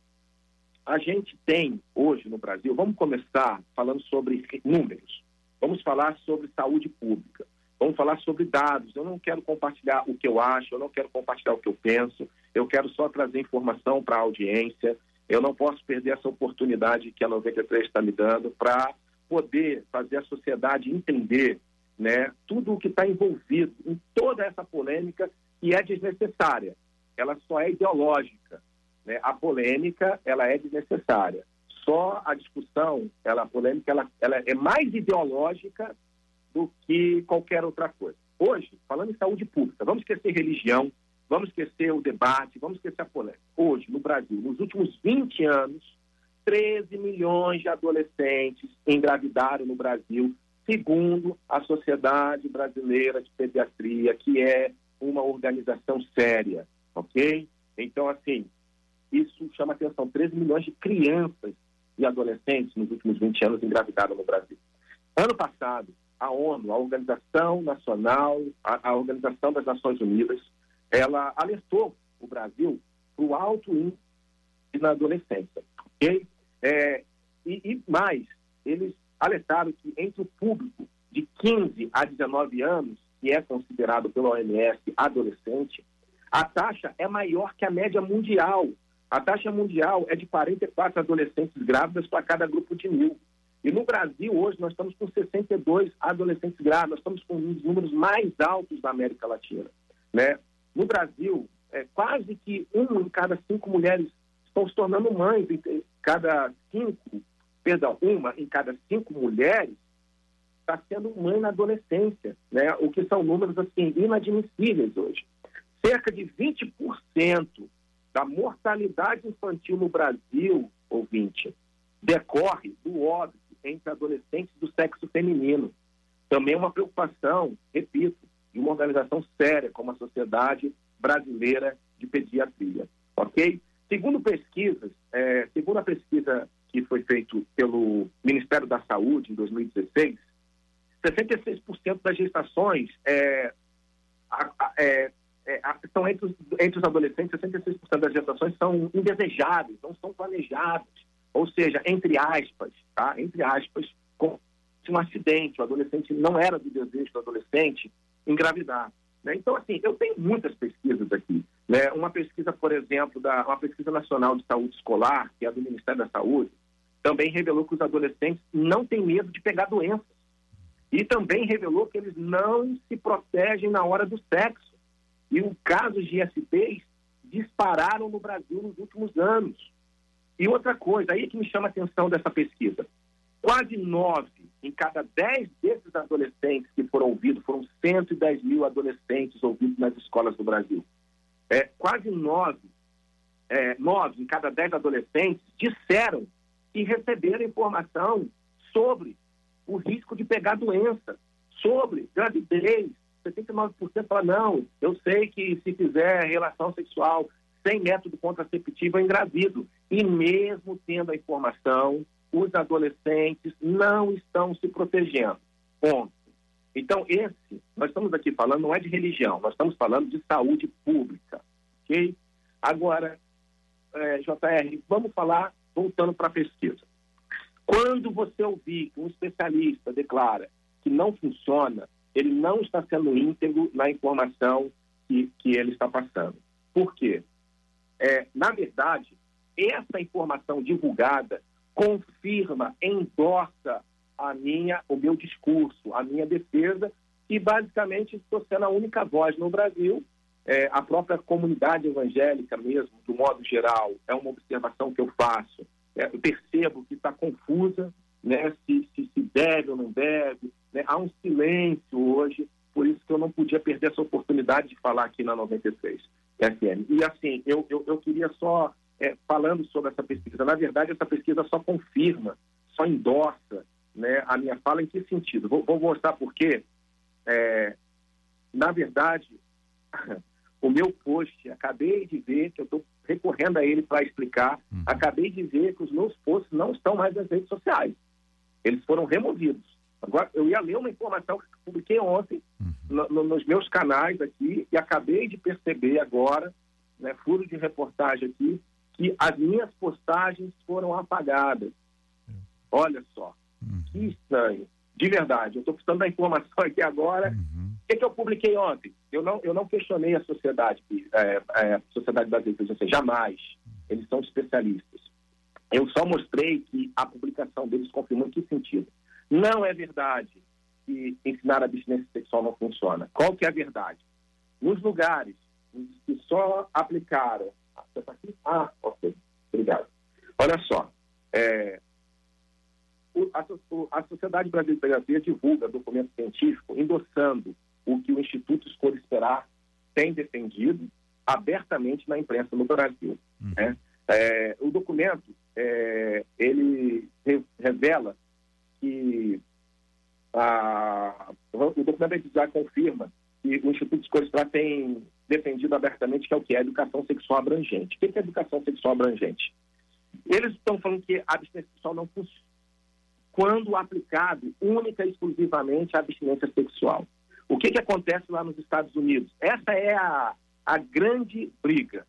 a gente tem hoje no Brasil, vamos começar falando sobre números, vamos falar sobre saúde pública, vamos falar sobre dados. Eu não quero compartilhar o que eu acho, eu não quero compartilhar o que eu penso, eu quero só trazer informação para a audiência. Eu não posso perder essa oportunidade que a 93 está me dando para poder fazer a sociedade entender né, tudo o que está envolvido em toda essa polêmica que é desnecessária. Ela só é ideológica. Né? A polêmica, ela é desnecessária. Só a discussão, ela, a polêmica, ela, ela é mais ideológica do que qualquer outra coisa. Hoje, falando em saúde pública, vamos esquecer religião, vamos esquecer o debate, vamos esquecer a polêmica. Hoje, no Brasil, nos últimos 20 anos, 13 milhões de adolescentes engravidaram no Brasil, segundo a Sociedade Brasileira de Pediatria, que é uma organização séria, ok? Então, assim, isso chama atenção. 13 milhões de crianças e adolescentes nos últimos 20 anos engravidaram no Brasil. Ano passado, a ONU, a Organização Nacional, a, a Organização das Nações Unidas, ela alertou o Brasil para o alto índice na adolescência. ok? É, e, e mais, eles alertaram que entre o público de 15 a 19 anos, que é considerado pela OMS adolescente, a taxa é maior que a média mundial. A taxa mundial é de 44 adolescentes grávidas para cada grupo de mil. E no Brasil, hoje, nós estamos com 62 adolescentes grávidos, nós estamos com um dos números mais altos da América Latina. Né? No Brasil, é, quase que uma em cada cinco mulheres estão se tornando mães, em cada cinco, perdão, uma em cada cinco mulheres está sendo mãe na adolescência, né? o que são números assim inadmissíveis hoje. Cerca de 20% da mortalidade infantil no Brasil, ouvinte, decorre do óbito entre adolescentes do sexo feminino. Também é uma preocupação, repito, de uma organização séria como a Sociedade Brasileira de Pediatria, ok? Segundo pesquisas, é, segundo a pesquisa que foi feita pelo Ministério da Saúde em 2016, 66% das gestações é, é, é, são entre os, entre os adolescentes, 66% das gestações são indesejadas, não são planejadas. Ou seja, entre aspas, tá? Entre aspas, com um acidente, o adolescente não era do desejo do adolescente engravidar. né? Então, assim, eu tenho muitas pesquisas aqui. Né? Uma pesquisa, por exemplo, da uma pesquisa nacional de saúde escolar, que é do Ministério da Saúde, também revelou que os adolescentes não têm medo de pegar doenças. E também revelou que eles não se protegem na hora do sexo. E os casos de ISTs dispararam no Brasil nos últimos anos. E outra coisa, aí é que me chama a atenção dessa pesquisa. Quase nove em cada dez desses adolescentes que foram ouvidos, foram 110 mil adolescentes ouvidos nas escolas do Brasil. É, quase nove, é, nove em cada dez adolescentes disseram que receberam informação sobre o risco de pegar doença, sobre gravidez. 79% fala, não, eu sei que se fizer relação sexual sem método contraceptivo eu engravido. E mesmo tendo a informação, os adolescentes não estão se protegendo. Ponto. Então, esse, nós estamos aqui falando, não é de religião, nós estamos falando de saúde pública. Ok? Agora, é, JR, vamos falar, voltando para a pesquisa. Quando você ouvir que um especialista declara que não funciona, ele não está sendo íntegro na informação que, que ele está passando. Por quê? É, na verdade, essa informação divulgada confirma, endorsa a minha, o meu discurso, a minha defesa, e basicamente estou sendo a única voz no Brasil. É, a própria comunidade evangélica mesmo, do modo geral, é uma observação que eu faço. É, eu percebo que está confusa, né, se, se, se deve ou não deve. Né? Há um silêncio hoje, por isso que eu não podia perder essa oportunidade de falar aqui na 93 FM. E assim, eu, eu, eu queria só, é, falando sobre essa pesquisa, na verdade, essa pesquisa só confirma, só endossa né, a minha fala em que sentido? Vou, vou mostrar por quê. É, na verdade, <laughs> o meu post, acabei de ver, que eu estou recorrendo a ele para explicar, acabei de ver que os meus posts não estão mais nas redes sociais. Eles foram removidos. Agora, eu ia ler uma informação que publiquei ontem no- no- nos meus canais aqui e acabei de perceber agora, né, furo de reportagem aqui, que as minhas postagens foram apagadas. Olha só, que estranho. De verdade, eu estou precisando da informação <laughs> aqui agora. O que, que eu publiquei ontem? Eu não, eu não questionei a sociedade, é, é, a sociedade brasileira, seja, jamais. Eles são especialistas. Eu só mostrei que a publicação deles confirmou em que sentido. Não é verdade que ensinar a abstinência sexual não funciona. Qual que é a verdade? Nos lugares que só aplicaram. Ah, você aqui? Ah, ok. Obrigado. Olha só. é, o- a, o- a Sociedade Brasileira de divulga documento científico endossando o que o Instituto Escolha Esperar tem defendido abertamente na imprensa no Brasil. né? É, o documento é, ele re- revela que a- o documento já confirma que o Instituto Escolha Esperar tem defendido abertamente que é o que é educação sexual abrangente. O que é educação sexual abrangente? Eles estão falando que a abstinência sexual não funciona quando aplicado única e exclusivamente à abstinência sexual. O que, que acontece lá nos Estados Unidos? Essa é a, a grande briga.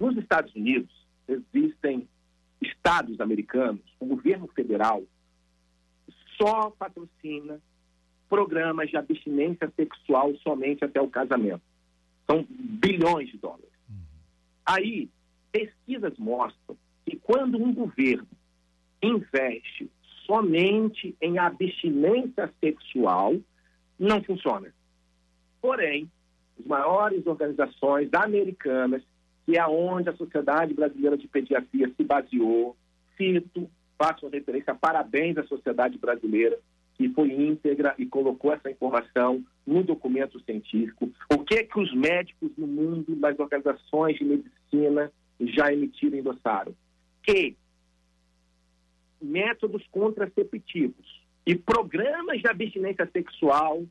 Nos Estados Unidos, existem estados americanos, o governo federal só patrocina programas de abstinência sexual somente até o casamento. São bilhões de dólares. Aí, pesquisas mostram que quando um governo investe somente em abstinência sexual, não funciona. Porém, as maiores organizações americanas, que é onde a Sociedade Brasileira de Pediatria se baseou, cito, faço uma referência, parabéns à Sociedade Brasileira, que foi íntegra e colocou essa informação no documento científico. O que que os médicos no mundo, nas organizações de medicina, já emitiram e endossaram? Que métodos contraceptivos e programas de abstinência sexual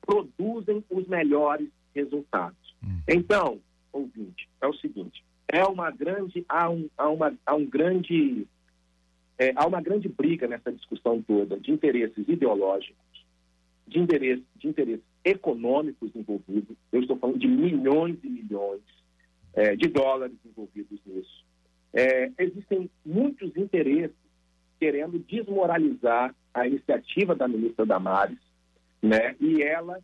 produzem os melhores resultados. Então, ouvinte, é o seguinte: é uma grande, há um, há uma, há um grande, é, há uma grande briga nessa discussão toda de interesses ideológicos, de interesses, de interesses econômicos envolvidos. Eu estou falando de milhões e milhões é, de dólares envolvidos nisso. É, existem muitos interesses querendo desmoralizar a iniciativa da ministra Damares, né? E ela,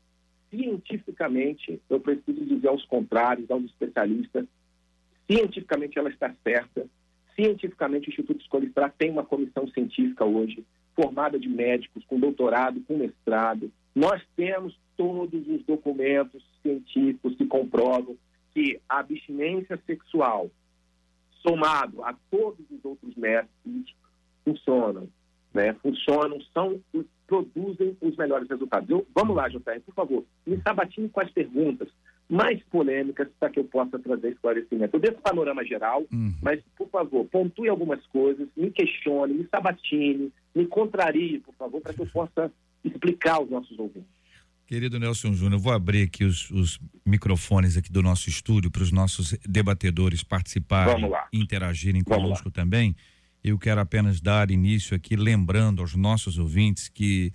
cientificamente, eu preciso dizer aos contrários, aos especialistas, cientificamente ela está certa. Cientificamente, o Instituto Escolha Esperar tem uma comissão científica hoje, formada de médicos com doutorado, com mestrado. Nós temos todos os documentos científicos que comprovam que a abstinência sexual, somado a todos os outros métodos, funcionam, né? Funcionam, são, produzem os melhores resultados. Eu- vamos lá, JR, por favor, me sabatine com as perguntas mais polêmicas para que eu possa trazer esclarecimento. Eu dei esse panorama geral, mas, por favor, pontue algumas coisas, me questione, me sabatine, me contrarie, por favor, para que eu possa explicar aos nossos ouvintes. Querido Nelson Júnior, eu vou abrir aqui os, os microfones aqui do nosso estúdio para os nossos debatedores participarem e interagirem conosco também. Eu quero apenas dar início aqui lembrando aos nossos ouvintes que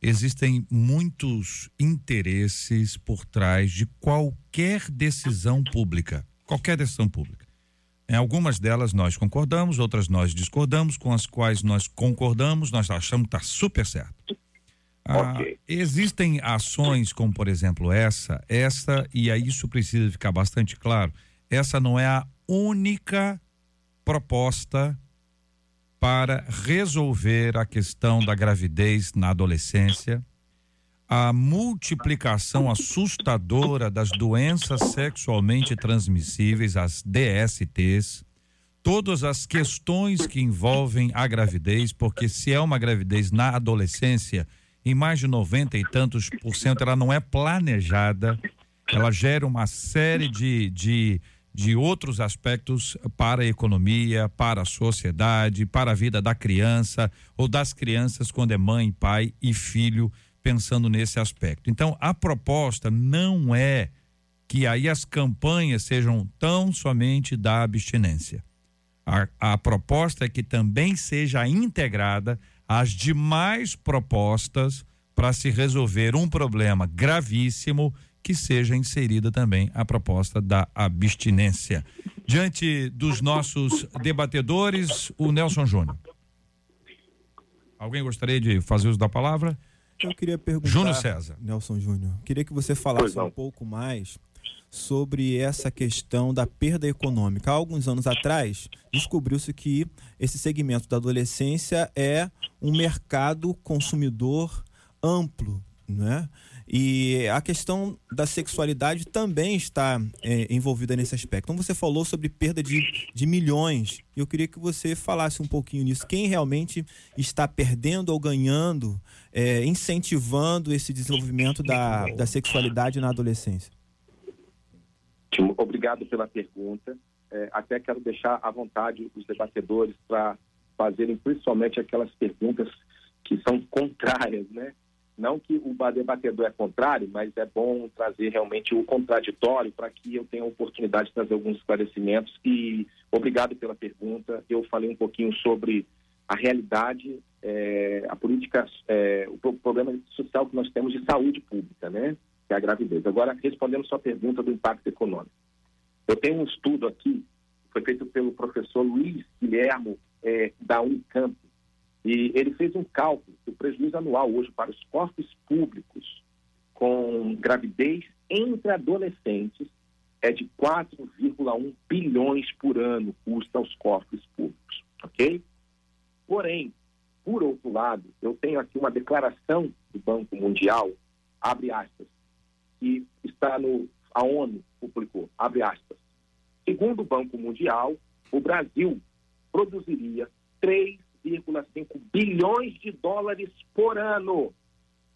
existem muitos interesses por trás de qualquer decisão pública, qualquer decisão pública. Em algumas delas nós concordamos, outras nós discordamos, com as quais nós concordamos, nós achamos que está super certo. Ah, Existem ações como, por exemplo, essa, essa, e aí isso precisa ficar bastante claro. Essa não é a única proposta para resolver a questão da gravidez na adolescência, a multiplicação assustadora das doenças sexualmente transmissíveis, as DSTs, todas as questões que envolvem a gravidez, porque se é uma gravidez na adolescência, em mais de 90 e tantos por cento, ela não é planejada, ela gera uma série de, de, de outros aspectos para a economia, para a sociedade, para a vida da criança ou das crianças quando é mãe, pai e filho, pensando nesse aspecto. Então, a proposta não é que aí as campanhas sejam tão somente da abstinência. A, a proposta é que também seja integrada às demais propostas para se resolver um problema gravíssimo que seja inserida também a proposta da abstinência. Diante dos nossos debatedores, o Nelson Júnior. Alguém gostaria de fazer uso da palavra? Eu queria perguntar. Júnior César. Nelson Júnior. Queria que você falasse um pouco mais sobre essa questão da perda econômica. Há alguns anos atrás, descobriu-se que esse segmento da adolescência é um mercado consumidor amplo, né? E a questão da sexualidade também está é, envolvida nesse aspecto. Então você falou sobre perda de, de milhões. Eu queria que você falasse um pouquinho nisso. Quem realmente está perdendo ou ganhando, é, incentivando esse desenvolvimento da, da sexualidade na adolescência? Obrigado pela pergunta. É, até quero deixar à vontade os debatedores para fazerem principalmente aquelas perguntas que são contrárias, né? Não que o debatedor é contrário, mas é bom trazer realmente o contraditório para que eu tenha a oportunidade de trazer alguns esclarecimentos. E obrigado pela pergunta. Eu falei um pouquinho sobre a realidade, é, a política, é, o pro- problema social que nós temos de saúde pública, né? Que é a gravidez. Agora, respondendo sua pergunta do impacto econômico. Eu tenho um estudo aqui, foi feito pelo professor Luiz Guilhermo, é, da Unicamp, e ele fez um cálculo do prejuízo anual hoje para os corpos públicos com gravidez entre adolescentes é de 4,1 bilhões por ano custa aos corpos públicos, ok? Porém, por outro lado, eu tenho aqui uma declaração do Banco Mundial, abre aspas, que está no a ONU publicou, abre aspas. Segundo o Banco Mundial, o Brasil produziria 3,5 bilhões de dólares por ano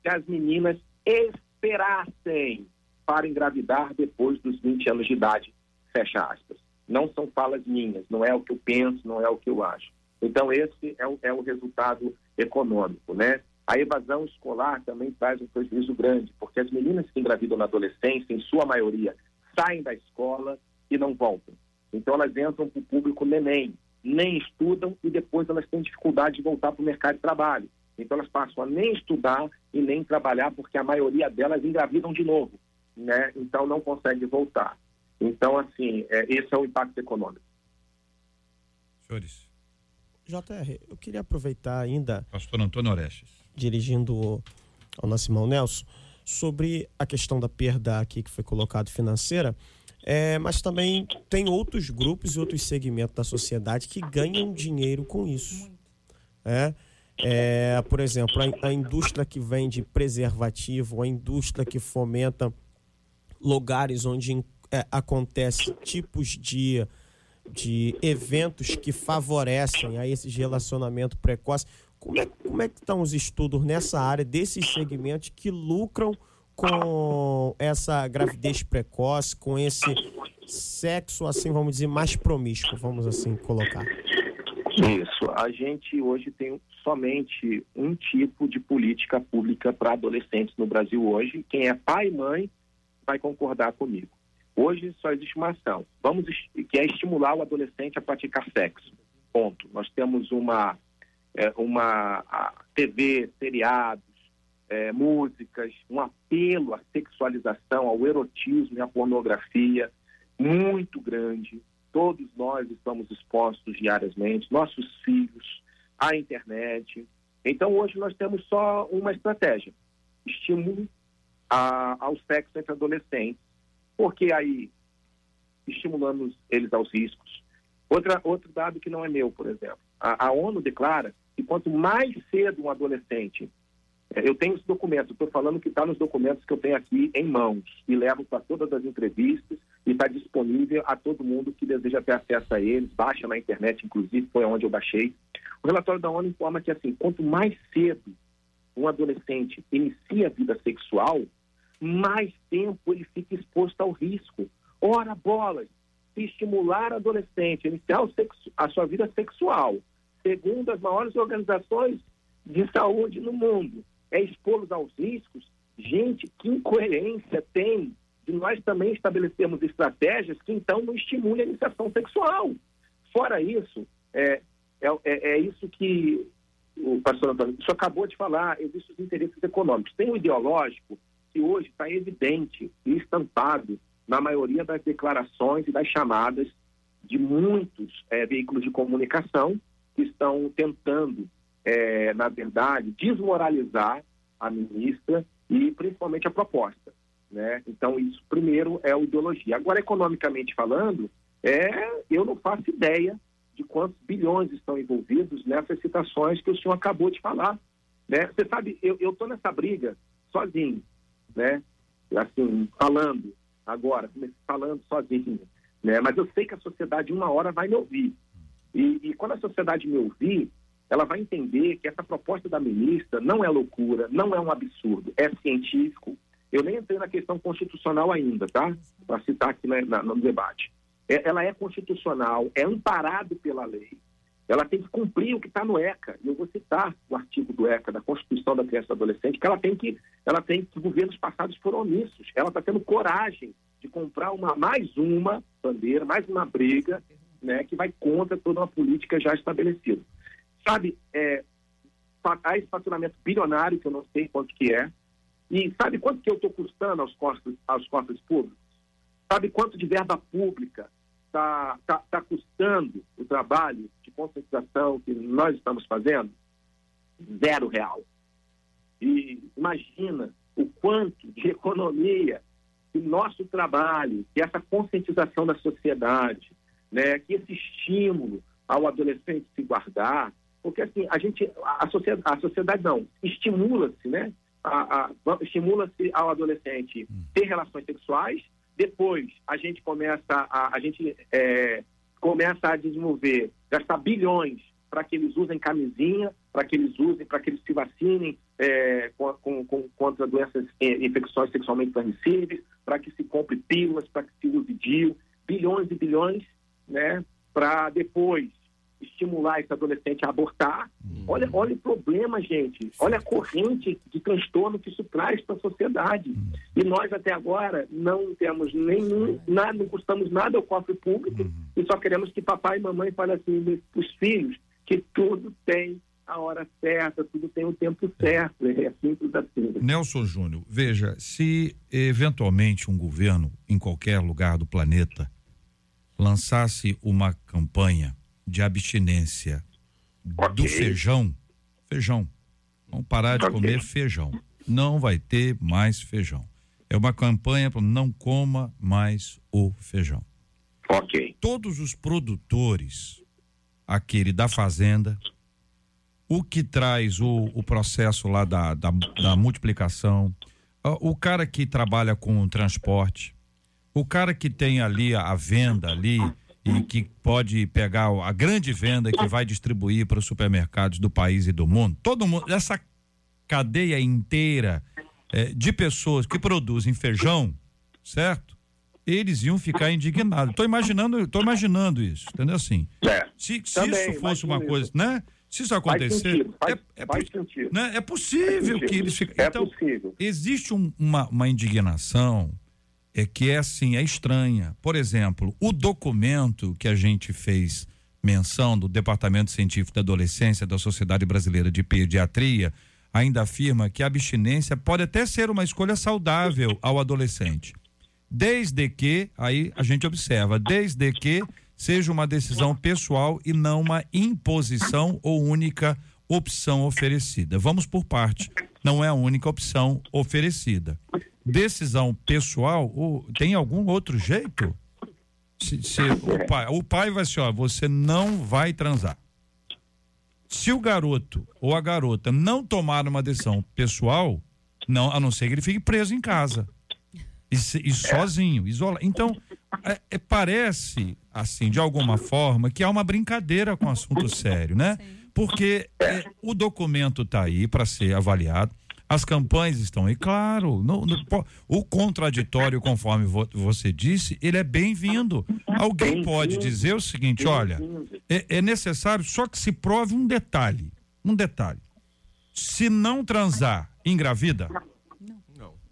se as meninas esperassem para engravidar depois dos 20 anos de idade, fecha aspas. Não são falas minhas, não é o que eu penso, não é o que eu acho. Então, esse é o, é o resultado econômico, né? A evasão escolar também traz um prejuízo grande, porque as meninas que engravidam na adolescência, em sua maioria, saem da escola e não voltam. Então, elas entram para o público neném, nem estudam e depois elas têm dificuldade de voltar para o mercado de trabalho. Então, elas passam a nem estudar e nem trabalhar, porque a maioria delas engravidam de novo, né? Então, não consegue voltar. Então, assim, é, esse é o impacto econômico. Senhores, JR, eu queria aproveitar ainda, pastor Antônio Orestes. dirigindo ao nosso irmão Nelson, sobre a questão da perda aqui que foi colocado financeira, é, mas também tem outros grupos e outros segmentos da sociedade que ganham dinheiro com isso. É, é, por exemplo, a, a indústria que vende preservativo, a indústria que fomenta lugares onde é, acontece tipos de, de eventos que favorecem a esse relacionamento precoce. Como é, como é que estão os estudos nessa área desses segmentos que lucram com essa gravidez precoce, com esse sexo, assim, vamos dizer, mais promíscuo, vamos assim colocar? Isso. A gente hoje tem somente um tipo de política pública para adolescentes no Brasil hoje. Quem é pai e mãe vai concordar comigo. Hoje só existe uma ação, vamos que é estimular o adolescente a praticar sexo. Ponto. Nós temos uma é, uma TV, seriados, é, músicas, um apelo à sexualização, ao erotismo e à pornografia muito grande. Todos nós estamos expostos diariamente, nossos filhos, à internet. Então, hoje nós temos só uma estratégia: estímulo a- ao sexo entre adolescentes, porque aí estimulamos eles aos riscos. Outra, outro dado que não é meu, por exemplo. A, a ONU declara que quanto mais cedo um adolescente. Eh, Eu tenho os documentos, estou falando que está nos documentos que eu tenho aqui em mãos e levo para todas as entrevistas e está disponível a todo mundo que deseja ter acesso a eles, baixa na internet, inclusive, foi onde eu baixei. O relatório da ONU informa que, assim, quanto mais cedo um adolescente inicia a vida sexual, mais tempo ele fica exposto ao risco. Ora, bolas, se estimular adolescente a iniciar sexo- a sua vida sexual, segundo as maiores organizações de saúde no mundo, é expô-los aos riscos, gente, que incoerência tem de nós também estabelecermos estratégias que então não estimulem a iniciação sexual. Fora isso, é, é, é- é isso que o pastor Antônio, o senhor acabou de falar, existem os interesses econômicos. Tem o ideológico, que hoje está evidente e estampado na maioria das declarações e das chamadas de muitos eh, veículos de comunicação que estão tentando, eh, na verdade, desmoralizar a ministra e principalmente a proposta. Né? Então, isso primeiro é ideologia. Agora, economicamente falando, é, eu não faço ideia de quantos bilhões estão envolvidos nessas citações que o senhor acabou de falar. Né? Você sabe, eu estou nessa briga sozinho né? Assim, falando agora, falando sozinho, né? Mas eu sei que a sociedade uma hora vai me ouvir. E, e quando a sociedade me ouvir, ela vai entender que essa proposta da ministra não é loucura, não é um absurdo, é científico. Eu nem entrei na questão constitucional ainda, tá? Para citar aqui na- na- no debate. É- ela é constitucional, é amparado pela lei. Ela tem que cumprir o que está no ECA. E eu vou citar o artigo do ECA, da Constituição da Criança e do Adolescente, que ela tem que, ela tem que governos passados foram omissos. Ela está tendo coragem de comprar uma mais uma bandeira, mais uma briga, né, que vai contra toda uma política já estabelecida. Sabe, é, há esse faturamento bilionário que eu não sei quanto que é. E sabe quanto que eu estou custando aos cofres, aos cofres públicos? Sabe quanto de verba pública está tá, tá custando o trabalho de conscientização que nós estamos fazendo? Zero real. E imagina o quanto de economia que nosso trabalho, que essa conscientização da sociedade, né, que esse estímulo ao adolescente se guardar, porque assim, a gente, a sociedade, a sociedade não, estimula-se, né? Estimula-se ao adolescente ter relações sexuais, depois a gente começa a, a gente é, começa a desenvolver, gastar bilhões para que eles usem camisinha, para que eles usem, para que eles se vacinem é, com, com- com- contra doenças, infecções sexualmente transmissíveis, para que se compre pílulas, para que se use DIU, bilhões e bilhões, né, para depois estimular esse adolescente a abortar. Olha, olha o problema, gente. Olha a corrente de transtorno que isso traz para a sociedade. E nós até agora não temos nenhum, nada, não custamos nada ao cofre público e só queremos que papai e mamãe falem assim para os filhos que tudo tem a hora certa, tudo tem o tempo certo. É simples assim. Nelson Júnior, veja, se eventualmente um governo em qualquer lugar do planeta lançasse uma campanha de abstinência do feijão, feijão, vamos parar de Ok. comer feijão, não vai ter mais feijão. É uma campanha para não coma mais o feijão. Ok. Todos os produtores, aquele da fazenda, o que traz o, o processo lá da, da, da multiplicação, o cara que trabalha com o transporte, o cara que tem ali a, a venda ali e que pode pegar a grande venda que vai distribuir para os supermercados do país e do mundo, todo mundo, essa cadeia inteira eh, de pessoas que produzem feijão, certo? Eles iam ficar indignados. Tô imaginando, tô imaginando isso, entendeu assim? Se, se Também, isso fosse uma coisa, isso. né? Se isso Faz acontecer, sentido, faz, é, é faz sentido. né? É possível que eles sentido. fiquem. É então, possível. existe um- uma, uma indignação é que é assim, é estranha. Por exemplo, o documento que a gente fez menção do Departamento Científico da Adolescência da Sociedade Brasileira de Pediatria ainda afirma que a abstinência pode até ser uma escolha saudável ao adolescente. Desde que, aí a gente observa, desde que seja uma decisão pessoal e não uma imposição ou única opção oferecida. Vamos por parte. Não é a única opção oferecida. Decisão pessoal, o- tem algum outro jeito? Se, se o, pai, o pai vai assim, ó, você não vai transar. Se o garoto ou a garota não tomar uma decisão pessoal, não, a não ser que ele fique preso em casa. E, se- e sozinho, isolado. Então, é- é, parece, assim, de alguma forma, que há uma brincadeira com um assunto sério, né? Porque é, o documento está aí para ser avaliado, as campanhas estão aí, claro. no- no- o contraditório, conforme vo- você disse, ele é bem-vindo. Alguém pode dizer o seguinte: olha, é, é necessário só que se prove um detalhe. Um detalhe. Se não transar, engravida?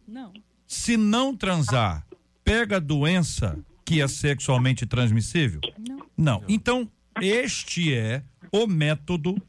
Não. Se não transar, pega a doença que é sexualmente transmissível? Não. Não. Então, este é o método,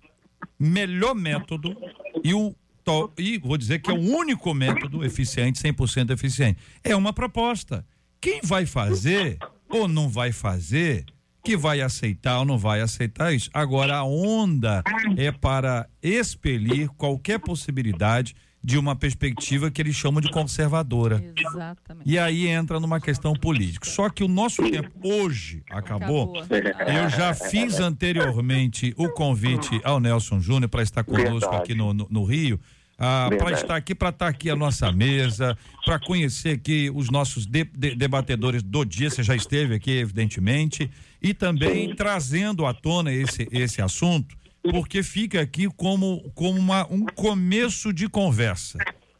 melhor método e o to- e vou dizer que é o único método eficiente, 100% eficiente. É uma proposta. Quem vai fazer ou não vai fazer, que vai aceitar ou não vai aceitar isso. Agora, a onda é para expelir qualquer possibilidade de uma perspectiva que eles chamam de conservadora. Exatamente. E aí entra numa questão política. Só que o nosso tempo hoje acabou. Eu já fiz anteriormente o convite ao Nelson Júnior para estar conosco Verdade. aqui no, no, no Rio. para Verdade. estar aqui, para estar aqui a nossa mesa, para conhecer aqui os nossos de- de- debatedores do dia. Você já esteve aqui, evidentemente, e também trazendo à tona esse, esse assunto, porque fica aqui como, como uma, um começo de conversa.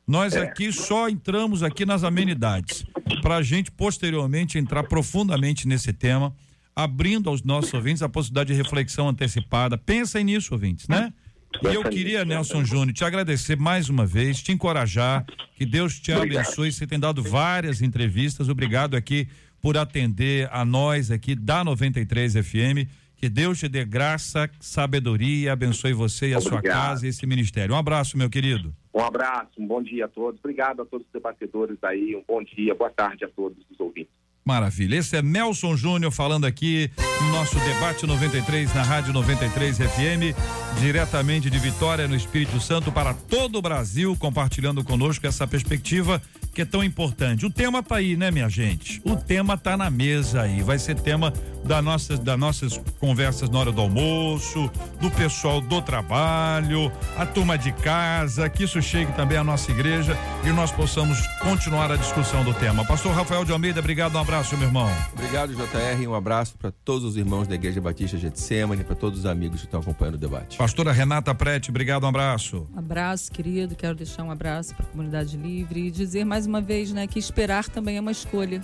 Nós aqui só entramos aqui nas amenidades, para a gente posteriormente entrar profundamente nesse tema, abrindo aos nossos ouvintes a possibilidade de reflexão antecipada. Pensem nisso, ouvintes, né? E eu queria, Nelson Júnior, te agradecer mais uma vez, te encorajar, que Deus te abençoe. Você tem dado várias entrevistas. Obrigado aqui por atender a nós aqui da 93 FM. Que Deus te dê graça, sabedoria, abençoe você e a sua casa e esse ministério. Um abraço, meu querido. Um abraço, um bom dia a todos. Obrigado a todos os debatedores aí. Um bom dia, boa tarde a todos os ouvintes. Maravilha. Esse é Nelson Júnior falando aqui no nosso debate 93 na Rádio 93 FM, diretamente de Vitória, no Espírito Santo, para todo o Brasil, compartilhando conosco essa perspectiva que é tão importante. O tema tá aí, né, minha gente? O tema tá na mesa aí. Vai ser tema da nossas, das nossas conversas na hora do almoço, do pessoal do trabalho, a turma de casa, que isso chegue também à nossa igreja e nós possamos continuar a discussão do tema. Pastor Rafael de Almeida, obrigado, um abraço, meu irmão. Obrigado, JR. Um abraço para todos os irmãos da Igreja Batista Getsemane, para todos os amigos que estão acompanhando o debate. Pastora Renata Prete, obrigado, um abraço. Abraço, querido. Quero deixar um abraço para a comunidade livre e dizer mais uma vez, né, que esperar também é uma escolha.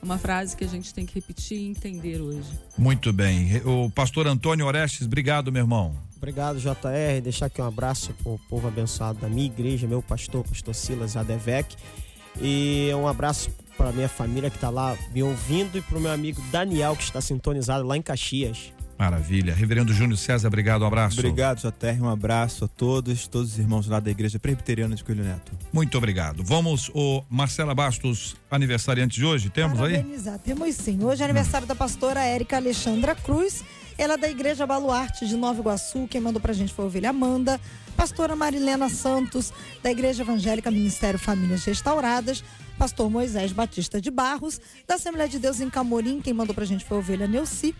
É Uma frase que a gente tem que repetir e entender hoje. Muito bem. O pastor Antônio Orestes, obrigado, meu irmão. Obrigado, JR. Deixar aqui um abraço para o povo abençoado da minha igreja, meu pastor, pastor Silas Adevec. E um abraço para minha família que está lá me ouvindo e para o meu amigo Daniel, que está sintonizado lá em Caxias. Maravilha. Reverendo Júnior César, obrigado, um abraço. Obrigado, JR. Um abraço a todos, todos os irmãos lá da Igreja Presbiteriana de Coelho Neto. Muito obrigado. Vamos, o Marcela Bastos, aniversariante de hoje, temos aí? Parabenizar. Temos sim. Hoje é aniversário da pastora Érica Alexandra Cruz. Ela é da Igreja Baluarte de Nova Iguaçu. Quem mandou pra gente foi a ovelha Amanda. Pastora Marilena Santos, da Igreja Evangélica Ministério Famílias Restauradas. Pastor Moisés Batista de Barros, da Assembleia de Deus em Camorim. Quem mandou pra gente foi a ovelha Neuci.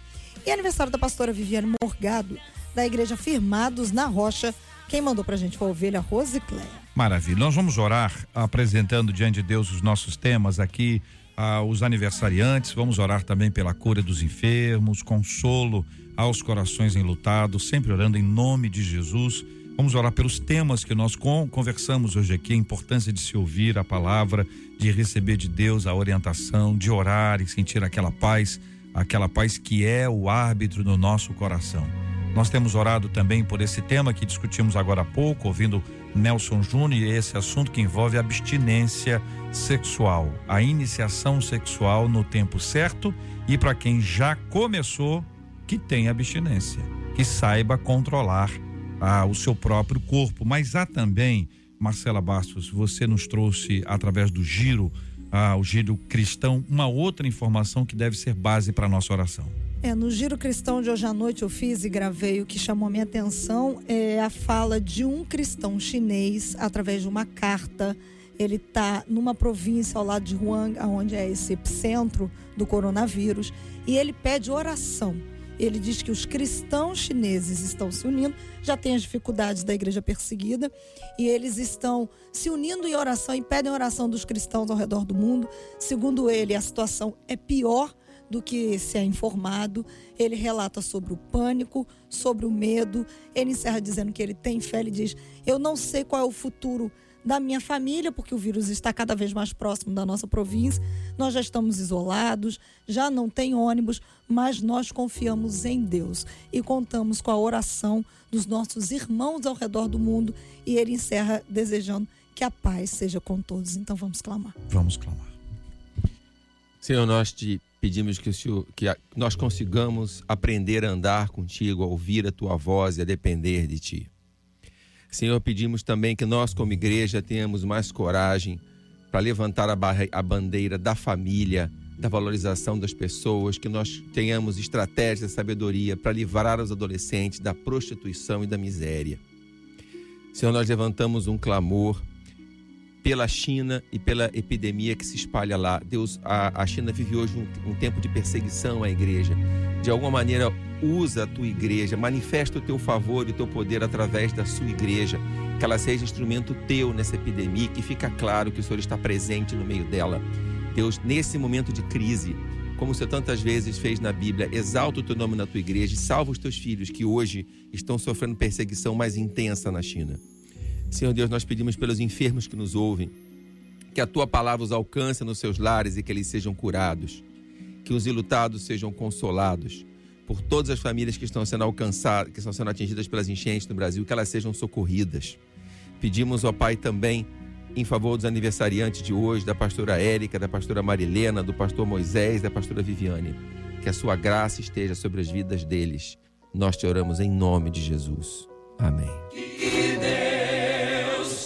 E aniversário da pastora Viviane Morgado, da Igreja Firmados na Rocha. Quem mandou pra gente foi a ovelha Rosicléia. Maravilha. Nós vamos orar apresentando diante de Deus os nossos temas aqui, ah, os aniversariantes. Vamos orar também pela cura dos enfermos, consolo aos corações enlutados, sempre orando em nome de Jesus. Vamos orar pelos temas que nós con- conversamos hoje aqui, a importância de se ouvir a palavra, de receber de Deus a orientação, de orar e sentir aquela paz, aquela paz que é o árbitro no nosso coração. Nós temos orado também por esse tema que discutimos agora há pouco, ouvindo Nelson Júnior, e esse assunto que envolve abstinência sexual, a iniciação sexual no tempo certo e para quem já começou, que tenha abstinência, que saiba controlar ah, o seu próprio corpo. Mas há também, Marcela Bastos, você nos trouxe através do giro, ah, o giro cristão, uma outra informação que deve ser base para a nossa oração. É, no Giro Cristão de hoje à noite eu fiz e gravei o que chamou a minha atenção é a fala de um cristão chinês através de uma carta. Ele está numa província ao lado de Wuhan, onde é esse epicentro do coronavírus, e ele pede oração. Ele diz que os cristãos chineses estão se unindo, já tem as dificuldades da igreja perseguida, e eles estão se unindo em oração e pedem oração dos cristãos ao redor do mundo. Segundo ele, a situação é pior do que se é informado. Ele relata sobre o pânico, sobre o medo. Ele encerra dizendo que ele tem fé. Ele diz: Eu não sei qual é o futuro da minha família, porque o vírus está cada vez mais próximo da nossa província. Nós já estamos isolados, já não tem ônibus, mas nós confiamos em Deus e contamos com a oração dos nossos irmãos ao redor do mundo. E ele encerra desejando que a paz seja com todos. Então vamos clamar. Vamos clamar. Senhor, nós te pedimos que, o Senhor, que a- nós consigamos aprender a andar contigo, a ouvir a tua voz e a depender de ti. Senhor, pedimos também que nós, como igreja, tenhamos mais coragem para levantar a, a bandeira da família, da valorização das pessoas, que nós tenhamos estratégia e sabedoria para livrar os adolescentes da prostituição e da miséria. Senhor, nós levantamos um clamor pela China e pela epidemia que se espalha lá. Deus, a, a China vive hoje um, um tempo de perseguição à igreja. De alguma maneira, usa a tua igreja, manifesta o teu favor e o teu poder através da sua igreja. Que ela seja instrumento teu nessa epidemia, que fica claro que o Senhor está presente no meio dela. Deus, nesse momento de crise, como o Senhor tantas vezes fez na Bíblia, exalta o teu nome na tua igreja e salva os teus filhos que hoje estão sofrendo perseguição mais intensa na China. Senhor Deus, nós pedimos pelos enfermos que nos ouvem, que a tua palavra os alcance nos seus lares e que eles sejam curados, que os ilutados sejam consolados, por todas as famílias que estão sendo alcançadas, que estão sendo atingidas pelas enchentes no Brasil, que elas sejam socorridas. Pedimos, ó Pai, também em favor dos aniversariantes de hoje, da pastora Érica, da pastora Marilena, do pastor Moisés, da pastora Viviane. Que a sua graça esteja sobre as vidas deles. Nós te oramos em nome de Jesus. Amém.